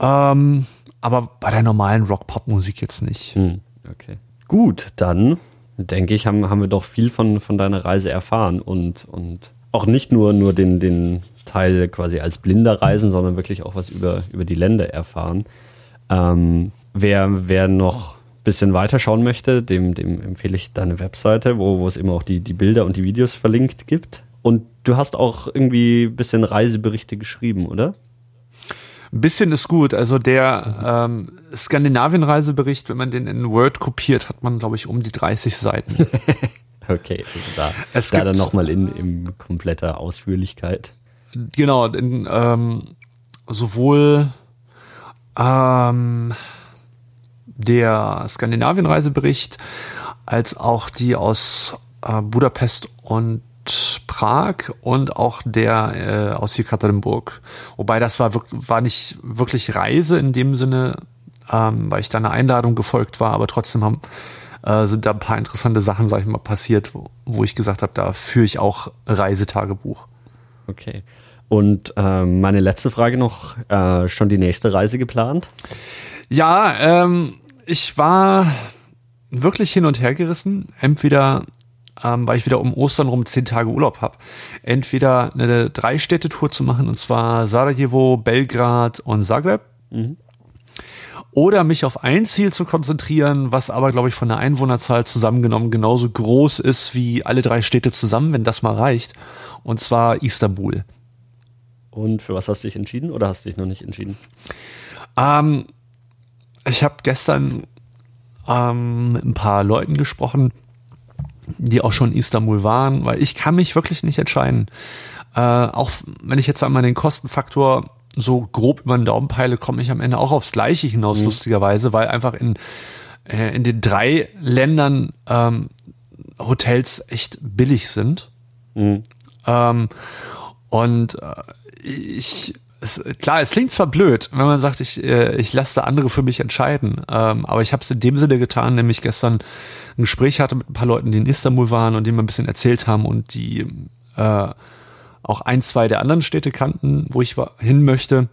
Ähm, aber bei der normalen Rock-Pop-Musik jetzt nicht. Hm, okay. Gut, dann denke ich, haben, haben wir doch viel von, von deiner Reise erfahren und, und auch nicht nur, nur den, den Teil quasi als blinder Reisen, sondern wirklich auch was über, über die Länder erfahren. Ähm, wer, wer noch ein bisschen weiter schauen möchte, dem, dem empfehle ich deine Webseite, wo, wo es eben auch die, die Bilder und die Videos verlinkt gibt. Und du hast auch irgendwie ein bisschen Reiseberichte geschrieben, oder? Ein bisschen ist gut. Also der ähm, Skandinavien-Reisebericht, wenn man den in Word kopiert, hat man, glaube ich, um die 30 Seiten. <laughs> okay, also da, es da dann nochmal in, in kompletter Ausführlichkeit. Genau, in, ähm, sowohl ähm, der Skandinavien-Reisebericht als auch die aus äh, Budapest und Prag und auch der äh, aus Jekaterinburg. Wobei das war, war nicht wirklich Reise in dem Sinne, ähm, weil ich da einer Einladung gefolgt war, aber trotzdem haben, äh, sind da ein paar interessante Sachen, sag ich mal, passiert, wo, wo ich gesagt habe, da führe ich auch Reisetagebuch. Okay. Und äh, meine letzte Frage noch, äh, schon die nächste Reise geplant? Ja, ähm, ich war wirklich hin und her gerissen. Entweder ähm, weil ich wieder um Ostern rum zehn Tage Urlaub habe, entweder eine Drei-Städte-Tour zu machen, und zwar Sarajevo, Belgrad und Zagreb. Mhm. Oder mich auf ein Ziel zu konzentrieren, was aber, glaube ich, von der Einwohnerzahl zusammengenommen genauso groß ist wie alle drei Städte zusammen, wenn das mal reicht. Und zwar Istanbul. Und für was hast du dich entschieden oder hast du dich noch nicht entschieden? Ähm, ich habe gestern ähm, mit ein paar Leuten gesprochen, die auch schon in Istanbul waren, weil ich kann mich wirklich nicht entscheiden. Äh, auch wenn ich jetzt einmal den Kostenfaktor so grob über den Daumen peile, komme ich am Ende auch aufs Gleiche hinaus, mhm. lustigerweise, weil einfach in, äh, in den drei Ländern ähm, Hotels echt billig sind. Mhm. Ähm, und äh, ich es, klar, es klingt zwar blöd, wenn man sagt, ich, äh, ich lasse da andere für mich entscheiden, ähm, aber ich habe es in dem Sinne getan, nämlich gestern ein Gespräch hatte mit ein paar Leuten, die in Istanbul waren und die mir ein bisschen erzählt haben und die äh, auch ein, zwei der anderen Städte kannten, wo ich hin möchte.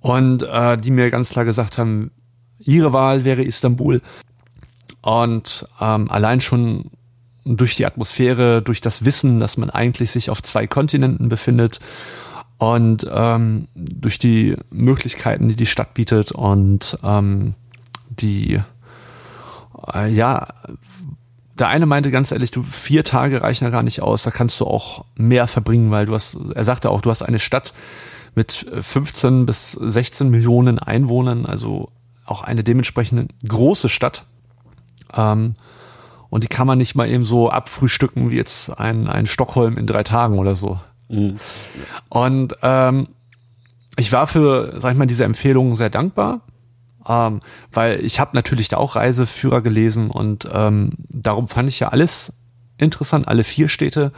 Und äh, die mir ganz klar gesagt haben, ihre Wahl wäre Istanbul. Und ähm, allein schon durch die Atmosphäre, durch das Wissen, dass man eigentlich sich auf zwei Kontinenten befindet und ähm, durch die Möglichkeiten, die die Stadt bietet und ähm, die äh, ja der eine meinte ganz ehrlich, du vier Tage reichen ja gar nicht aus, da kannst du auch mehr verbringen, weil du hast, er sagte auch, du hast eine Stadt mit 15 bis 16 Millionen Einwohnern, also auch eine dementsprechend große Stadt. Ähm, und die kann man nicht mal eben so abfrühstücken wie jetzt ein, ein Stockholm in drei Tagen oder so. Mhm. Und ähm, ich war für, sag ich mal, diese Empfehlung sehr dankbar, ähm, weil ich habe natürlich da auch Reiseführer gelesen und ähm, darum fand ich ja alles interessant, alle vier Städte.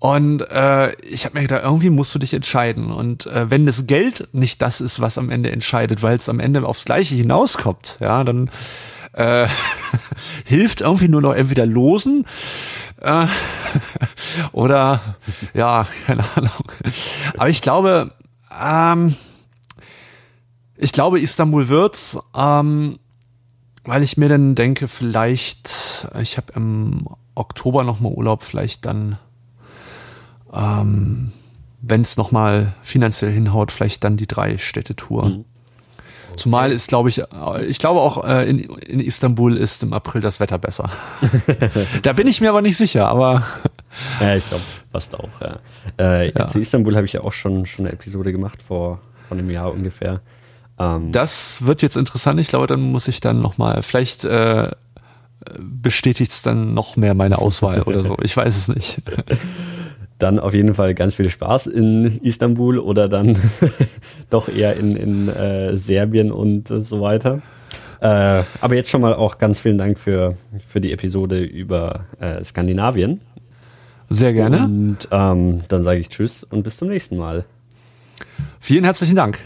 Und äh, ich habe mir gedacht, irgendwie musst du dich entscheiden. Und äh, wenn das Geld nicht das ist, was am Ende entscheidet, weil es am Ende aufs Gleiche hinauskommt, ja, dann äh, <laughs> hilft irgendwie nur noch entweder losen äh, <laughs> oder ja, keine Ahnung. Aber ich glaube, ähm, ich glaube, Istanbul wird's, ähm, weil ich mir dann denke, vielleicht, ich habe im Oktober noch mal Urlaub, vielleicht dann ähm, wenn es nochmal finanziell hinhaut, vielleicht dann die drei Städte-Tour. Mhm. Zumal ist, glaube ich, äh, ich glaube auch äh, in, in Istanbul ist im April das Wetter besser. <laughs> da bin ich mir aber nicht sicher, aber. <laughs> ja, ich glaube fast auch, ja. Äh, ja. Zu Istanbul habe ich ja auch schon, schon eine Episode gemacht vor, vor einem Jahr ungefähr. Ähm, das wird jetzt interessant. Ich glaube, dann muss ich dann nochmal, vielleicht äh, bestätigt es dann noch mehr meine Auswahl oder so. Ich weiß es nicht. <laughs> dann auf jeden Fall ganz viel Spaß in Istanbul oder dann <laughs> doch eher in, in äh, Serbien und äh, so weiter. Äh, aber jetzt schon mal auch ganz vielen Dank für, für die Episode über äh, Skandinavien. Sehr gerne. Und ähm, dann sage ich Tschüss und bis zum nächsten Mal. Vielen herzlichen Dank.